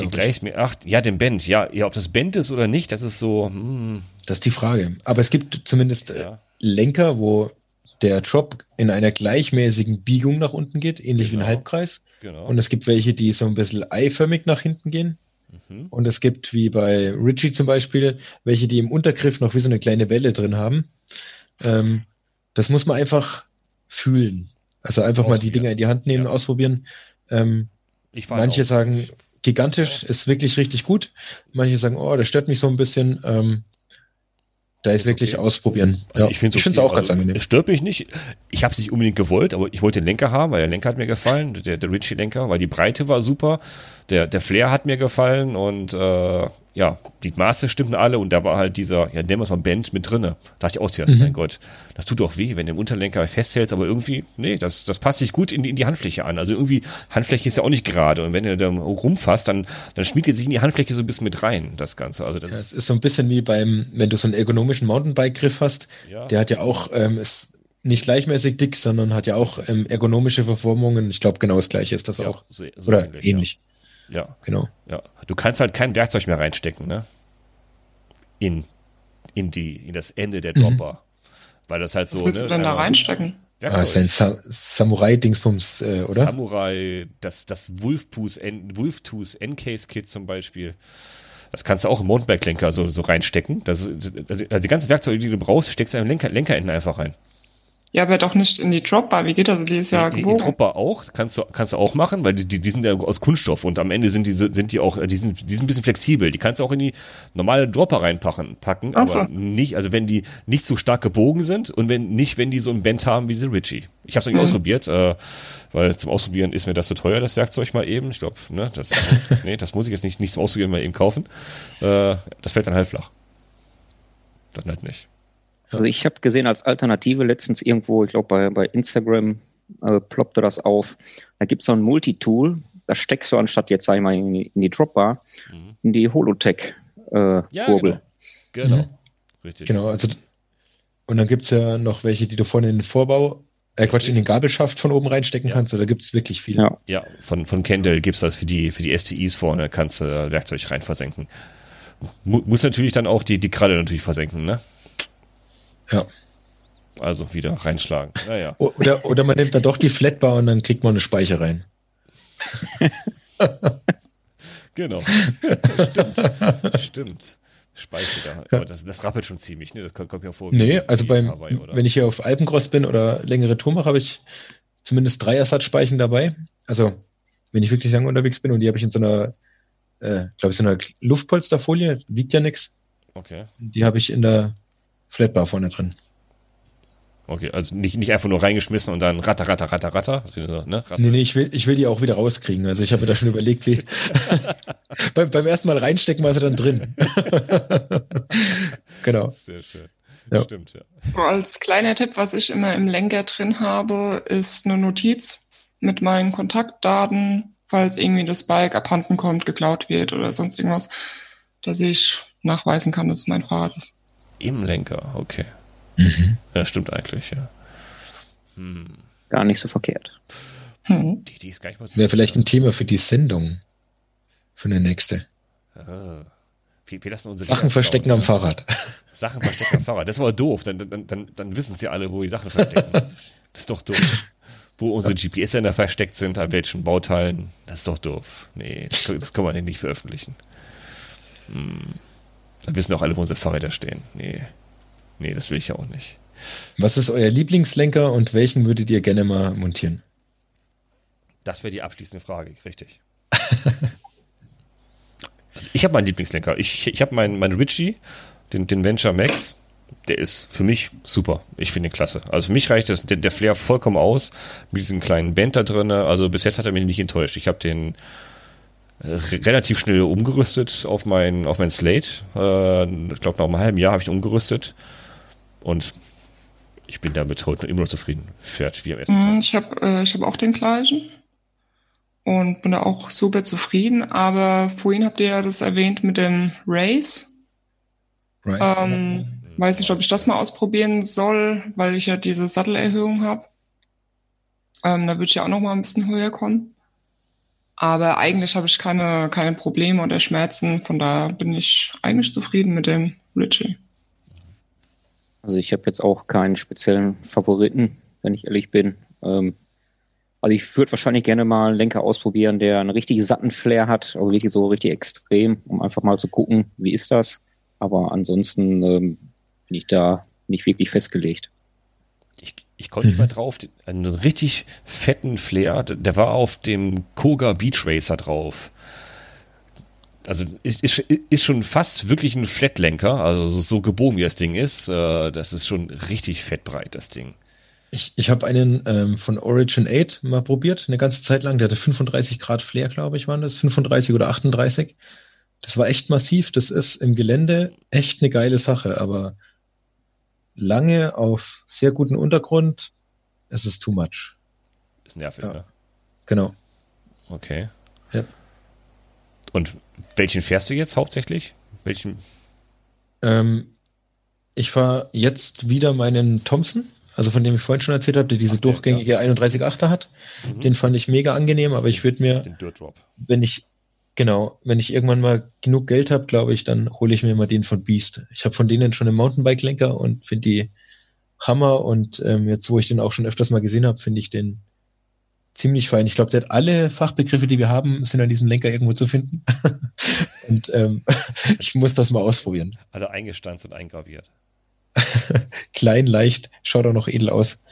Die gleich mir, ach, ja, den Band, ja, ja, ob das Band ist oder nicht, das ist so, hm, Das ist die Frage. Aber es gibt zumindest äh, Ja. Lenker, wo der Drop in einer gleichmäßigen Biegung nach unten geht, ähnlich wie Genau. ein Halbkreis. genau. Und es gibt welche, die so ein bisschen eiförmig nach hinten gehen. Mhm. Und es gibt, wie bei Richie zum Beispiel, welche, die im Untergriff noch wie so eine kleine Welle drin haben. Ähm, das muss man einfach fühlen. Also einfach mal die. Dinger in die Hand nehmen, Ja. ausprobieren. Ähm, manche auch- sagen, gigantisch ist wirklich richtig gut. Manche sagen, oh, das stört mich so ein bisschen. Ähm, da ist wirklich okay. ausprobieren. Ja, ich finde es es auch ganz also, angenehm. Es stört mich nicht. Ich habe es nicht unbedingt gewollt, aber ich wollte den Lenker haben, weil der Lenker hat mir gefallen, der, der Ritchie-Lenker, weil die Breite war super. Der, der Flair hat mir gefallen und äh, ja, die Maße stimmten alle und da war halt dieser, ja, nennen wir es mal Band mit drinne. Da dachte ich auch zuerst, Mhm. mein Gott, das tut doch weh, wenn du im Unterlenker festhältst, aber irgendwie, nee, das, das passt sich gut in, die- in die Handfläche an. Also irgendwie, Handfläche ist ja auch nicht gerade und wenn du da rumfasst, dann, dann schmiedet sich in die Handfläche so ein bisschen mit rein, das Ganze. Also das Ja, es ist, ist so ein bisschen wie beim, wenn du so einen ergonomischen Mountainbike-Griff hast, Ja. der hat ja auch, ähm, ist nicht gleichmäßig dick, sondern hat ja auch ähm, ergonomische Verformungen. Ich glaube, genau das gleiche ist das ja, auch. so, so Oder ähnlich, ähnlich, Ja. genau. Ja, du kannst halt kein Werkzeug mehr reinstecken, ne? In, in die, in das Ende der Dropper. Weil das halt so. Was willst ne, du denn da reinstecken? Ah, ist ein Werkzeug. Sa Samurai-Dingsbums, äh, oder? Samurai, das, das N- Wolftooth Encase-Kit zum Beispiel. Das kannst du auch im Mountainbike-Lenker so, so reinstecken. Das, ist- also die ganzen Werkzeuge, die du brauchst, steckst du im Lenker, Lenkerenden einfach rein. Ja, aber doch nicht in die Dropbar. Wie geht das? Die ist ja die, die gebogen. Dropper auch, kannst du, kannst du auch machen, weil die, die, die sind ja aus Kunststoff und am Ende sind die, so- sind die auch, die sind, die sind ein bisschen flexibel. Die kannst du auch in die normale Dropper reinpacken, packen, Ach so. aber nicht, also wenn die nicht so stark gebogen sind und wenn nicht, wenn die so ein Band haben wie diese Ritchie. Ich habe es nicht Mhm. ausprobiert, äh, weil zum Ausprobieren ist mir das zu teuer, das Werkzeug mal eben. Ich glaube, ne, das, nee, das muss ich jetzt nicht, nicht zum Ausprobieren mal eben kaufen. Äh, das fällt dann halt flach. Dann halt nicht. Also ich habe gesehen als Alternative letztens irgendwo, ich glaube bei, bei Instagram äh, ploppte das auf. Da gibt es so ein Multitool, da steckst du anstatt jetzt sag ich mal in die, in die Dropbar, Mhm. in die Holotech äh, Ja, Kurbel. genau. Genau. Mhm. Richtig. Genau, also und dann gibt's ja noch welche, die du vorne in den Vorbau, äh Quatsch, in den Gabelschaft von oben reinstecken Ja. kannst. Da gibt's wirklich viel. Ja. Ja, von, von Kendall gibt's das für die, für die STIs vorne, kannst du äh, Werkzeug rein versenken. Mu muss natürlich dann auch die, die Kralle natürlich versenken, ne? Ja. Also wieder reinschlagen. Naja. Oder, oder man nimmt dann doch die Flatbar und dann kriegt man eine Speicher rein. Genau. Stimmt. Stimmt. Speicher da. Aber das, das rappelt schon ziemlich, ne? Das kommt, kommt mir vor. Nee, also beim, Hawaii, wenn ich hier auf Alpencross bin oder längere Tour mache, habe ich zumindest drei Ersatzspeichen dabei. Also, wenn ich wirklich lange unterwegs bin und die habe ich in so einer, äh, glaube ich, so einer Luftpolsterfolie, wiegt ja nix. Okay. Die habe ich in der Flatbar vorne drin. Okay, also nicht, nicht einfach nur reingeschmissen und dann ratter, ratter, ratter, ratter. So, ne? Nee, nee, ich will, ich will die auch wieder rauskriegen. Also ich habe mir da schon überlegt, wie. beim, beim ersten Mal reinstecken war sie dann drin. genau. Sehr schön. Ja. Stimmt, ja. Als kleiner Tipp, was ich immer im Lenker drin habe, ist eine Notiz mit meinen Kontaktdaten, falls irgendwie das Bike abhanden kommt, geklaut wird oder sonst irgendwas, dass ich nachweisen kann, dass es mein Fahrrad ist. Im Lenker, okay. Mhm. Ja, stimmt eigentlich, ja. Hm. Gar nicht so verkehrt. Hm. Die, die ist gar nicht mal so. Wäre vielleicht ein Thema für die Sendung. Für eine nächste. Ah. Wir, wir lassen unsere Sachen Kinder verstecken klauen, am ne? Fahrrad. Sachen verstecken am Fahrrad. Das war doof. Dann, dann, dann, dann wissen sie alle, wo die Sachen verstecken. Das ist doch doof. Wo unsere GPS-Sender versteckt sind, an welchen Bauteilen. Das ist doch doof. Nee, das, kann- das kann man nicht veröffentlichen. Hm. Dann wissen auch alle, wo unsere Fahrräder stehen. Nee. Nee, das will ich ja auch nicht. Was ist euer Lieblingslenker und welchen würdet ihr gerne mal montieren? Das wäre die abschließende Frage, richtig. also ich habe meinen Lieblingslenker. Ich, ich habe meinen mein Ritchie, den, den Venture Max. Der ist für mich super. Ich finde ihn klasse. Also für mich reicht das, der, der Flair vollkommen aus. Mit diesem kleinen Band da drin. Also bis jetzt hat er mich nicht enttäuscht. Ich habe den relativ schnell umgerüstet auf mein, auf mein Slate. Äh, ich glaube, nach einem halben Jahr habe ich umgerüstet. Und ich bin damit heute immer noch zufrieden. Fährt wie am ersten Mhm, Tag. Ich habe äh, ich hab auch den gleichen und bin da auch super zufrieden. Aber vorhin habt ihr ja das erwähnt mit dem Race. Right. Ähm, weiß nicht, ob ich das mal ausprobieren soll, weil ich ja diese Sattelerhöhung habe. Ähm, da würde ich ja auch noch mal ein bisschen höher kommen. Aber eigentlich habe ich keine, keine Probleme oder Schmerzen. Von daher bin ich eigentlich zufrieden mit dem Ritchie. Also ich habe jetzt auch keinen speziellen Favoriten, wenn ich ehrlich bin. Ähm, also ich würde wahrscheinlich gerne mal einen Lenker ausprobieren, der einen richtig satten Flair hat, also wirklich so richtig extrem, um einfach mal zu gucken, wie ist das. Aber ansonsten ähm, bin ich da nicht wirklich festgelegt. Ich, konnte nicht Mhm. mal drauf. Einen richtig fetten Flair, der war auf dem Koga Beach Racer drauf. Also ist, ist, ist schon fast wirklich ein Flatlenker, also so, so gebogen wie das Ding ist. Äh, das ist schon richtig fettbreit, das Ding. Ich, ich habe einen ähm, von Origin 8 mal probiert, eine ganze Zeit lang. Der hatte 35 Grad Flair, glaube ich, waren das. 35 oder 38. Das war echt massiv. Das ist im Gelände echt eine geile Sache, aber lange auf sehr guten Untergrund, es ist too much. Ist nervig, Ja. ne? Genau. Okay. Ja. Und welchen fährst du jetzt hauptsächlich? Welchen? Ähm, ich fahre jetzt wieder meinen Thompson, also von dem ich vorhin schon erzählt habe, der diese Ach, durchgängige 31,8er hat. Mhm. Den fand ich mega angenehm, aber ich würde mir, wenn ich, genau, wenn ich irgendwann mal genug Geld habe, glaube ich, dann hole ich mir mal den von Beast. Ich habe von denen schon einen Mountainbike-Lenker und finde die Hammer und ähm, jetzt, wo ich den auch schon öfters mal gesehen habe, finde ich den ziemlich fein. Ich glaube, der hat alle Fachbegriffe, die wir haben, sind an diesem Lenker irgendwo zu finden. und ähm, ich muss das mal ausprobieren. Alle eingestanzt und eingraviert. Klein, leicht, schaut auch noch edel aus.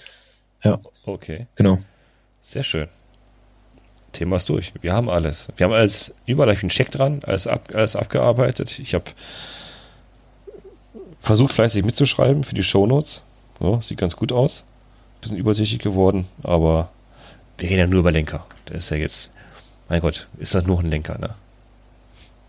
Okay. Genau. Sehr schön. Thema ist durch. Wir haben alles. Wir haben alles, überall ich einen Check dran, alles, ab, alles abgearbeitet. Ich habe versucht, fleißig mitzuschreiben für die Shownotes. So, sieht ganz gut aus. Bisschen übersichtlich geworden, aber wir reden ja nur über Lenker. Der ist ja jetzt, mein Gott, ist das nur ein Lenker, ne?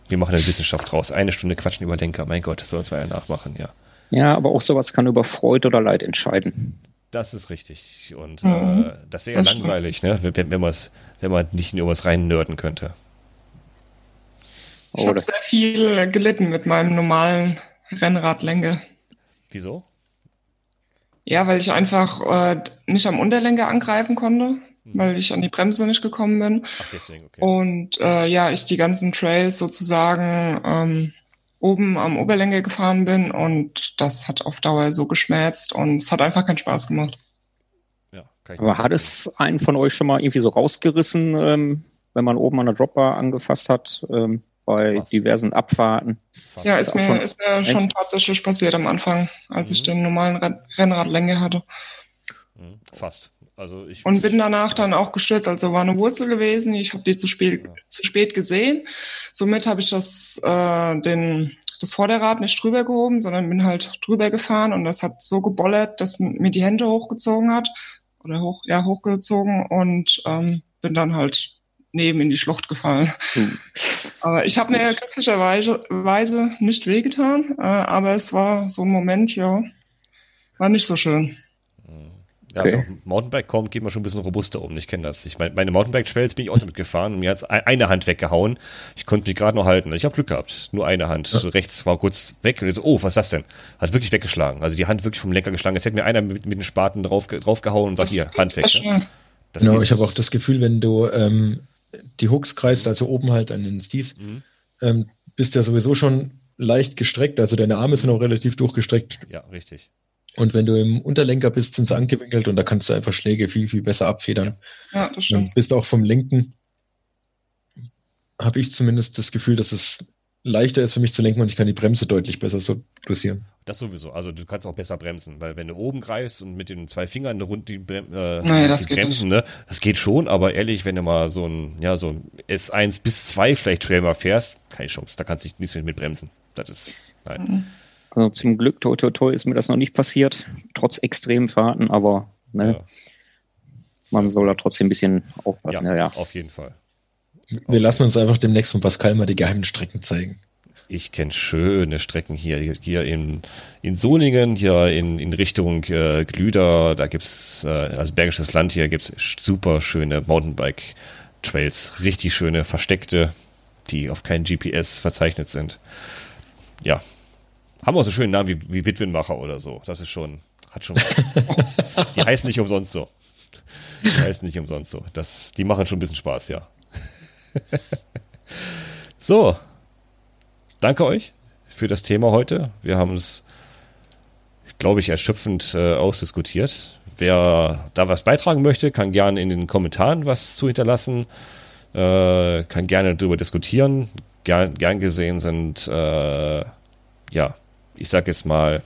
Wir machen eine Wissenschaft draus. Eine Stunde quatschen über Lenker. Mein Gott, das soll uns mal ja nachmachen, ja. Ja, aber auch sowas kann über Freude oder Leid entscheiden. Das ist richtig. Und Mhm. äh, das wäre ja langweilig, ne? wenn, wenn, man's- wenn man nicht in irgendwas rein nörden könnte. Ich habe sehr viel gelitten mit meinem normalen Rennradlenker. Wieso? Ja, weil ich einfach äh, nicht am Unterlenker angreifen konnte, Hm. weil ich an die Bremse nicht gekommen bin. Ach, deswegen, okay. Und äh, ja, ich die ganzen Trails sozusagen ähm, oben am Oberlenker gefahren bin und das hat auf Dauer so geschmerzt und es hat einfach keinen Spaß gemacht. Ich Aber hat es einen von euch schon mal irgendwie so rausgerissen, ähm, wenn man oben an der Dropbar angefasst hat, ähm, bei Fast. diversen Abfahrten? Fast. Ja, ist mir, schon- ist mir schon tatsächlich passiert am Anfang, als ich Mhm. den normalen Renn Rennradlenker hatte. Mhm, Fast. Also ich Und bin danach dann auch gestürzt. Also war eine Wurzel gewesen. Ich habe die zu spät, Ja. zu spät gesehen. Somit habe ich das, äh, den, das Vorderrad nicht drüber gehoben, sondern bin halt drüber gefahren und das hat so gebollert, dass mir die Hände hochgezogen hat. Oder hoch, ja, hochgezogen und ähm, bin dann halt neben in die Schlucht gefallen. Hm. Aber ich habe mir glücklicherweise Weise nicht wehgetan, äh, aber es war so ein Moment, ja, war nicht so schön. Ja, Okay. Mountainbike kommt, geht man schon ein bisschen robuster um. Ich kenne das. Ich meine, meine Mountainbike-Trails bin ich auch damit gefahren und mir hat eine Hand weggehauen. Ich konnte mich gerade noch halten. Ich habe Glück gehabt. Nur eine Hand. So rechts war kurz weg und ich so, oh, was ist das denn? Hat wirklich weggeschlagen. Also die Hand wirklich vom Lenker geschlagen. Jetzt hätte mir einer mit, mit den Spaten drauf, draufgehauen und sagt, hier, Hand weg. Das Ne? Das Genau, ich habe auch das Gefühl, wenn du ähm, die Hooks greifst, also oben halt an den Sties, Mhm. ähm, bist ja sowieso schon leicht gestreckt, also deine Arme sind auch relativ durchgestreckt. Ja, richtig. Und wenn du im Unterlenker bist, sind sie angewinkelt und da kannst du einfach Schläge viel, viel besser abfedern. Ja, das stimmt. Und bist auch vom Lenken, habe ich zumindest das Gefühl, dass es leichter ist für mich zu lenken und ich kann die Bremse deutlich besser so dosieren. Das sowieso. Also du kannst auch besser bremsen, weil wenn du oben greifst und mit den zwei Fingern rund die, Brem äh, Nee, das die geht bremsen, ne, das geht schon, aber ehrlich, wenn du mal so ein, ja, so ein S1 bis 2 vielleicht Trail mal fährst, keine Chance, da kannst du nichts mit, mit bremsen. Das ist, nein. Also zum Glück, toi, toi, toi, ist mir das noch nicht passiert, trotz extremen Fahrten, aber ne, Ja. man soll da trotzdem ein bisschen aufpassen. Ja, Ja, auf jeden Fall. Wir lassen uns einfach demnächst von Pascal mal die geheimen Strecken zeigen. Ich kenne schöne Strecken hier, hier in, in Solingen, hier in, in Richtung äh, Glüder, da gibt's äh, also Bergisches Land hier gibt's super schöne Mountainbike-Trails, richtig schöne, versteckte, die auf kein GPS verzeichnet sind. Ja. Haben auch so schönen Namen wie, wie Witwenmacher oder so. Das ist schon, hat schon was. die heißen nicht umsonst so. Die heißen nicht umsonst so. Das, die machen schon ein bisschen Spaß, ja. so, danke euch für das Thema heute. Wir haben es, glaube ich, erschöpfend äh, ausdiskutiert. Wer da was beitragen möchte, kann gerne in den Kommentaren was zu hinterlassen, äh, kann gerne darüber diskutieren. Gern, gern gesehen sind, äh, ja, ich sag jetzt mal,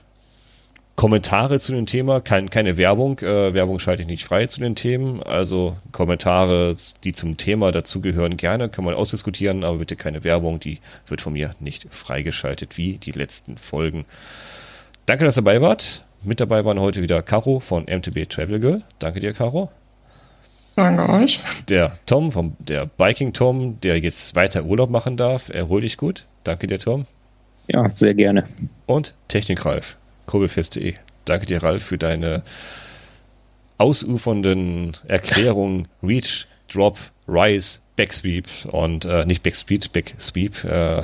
Kommentare zu dem Thema, kein, keine Werbung. Äh, Werbung schalte ich nicht frei zu den Themen. Also Kommentare, die zum Thema dazugehören, gerne, kann man ausdiskutieren, aber bitte keine Werbung. Die wird von mir nicht freigeschaltet, wie die letzten Folgen. Danke, dass ihr dabei wart. Mit dabei waren heute wieder Caro von MTB Travel Girl. Danke dir, Caro. Danke euch. Der Tom, vom, der Biking Tom, der jetzt weiter Urlaub machen darf. Erhol dich gut. Danke dir, Tom. Ja, sehr gerne. Und Technik Ralf, kurbelfest.de. Danke dir, Ralf, für deine ausufernden Erklärungen Reach, Drop, Rise, Backsweep und äh, nicht Backspeed, Backsweep. Äh,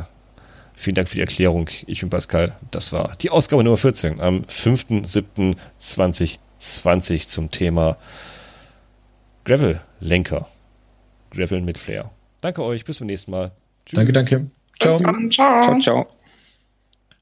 vielen Dank für die Erklärung. Ich bin Pascal. Das war die Ausgabe Nummer 14 am 5.7.2020 zum Thema Gravel-Lenker. Gravel mit Flair. Danke euch, bis zum nächsten Mal. Tschüss. Danke, danke. Bis Ciao. dann. Ciao. Ciao, ciao.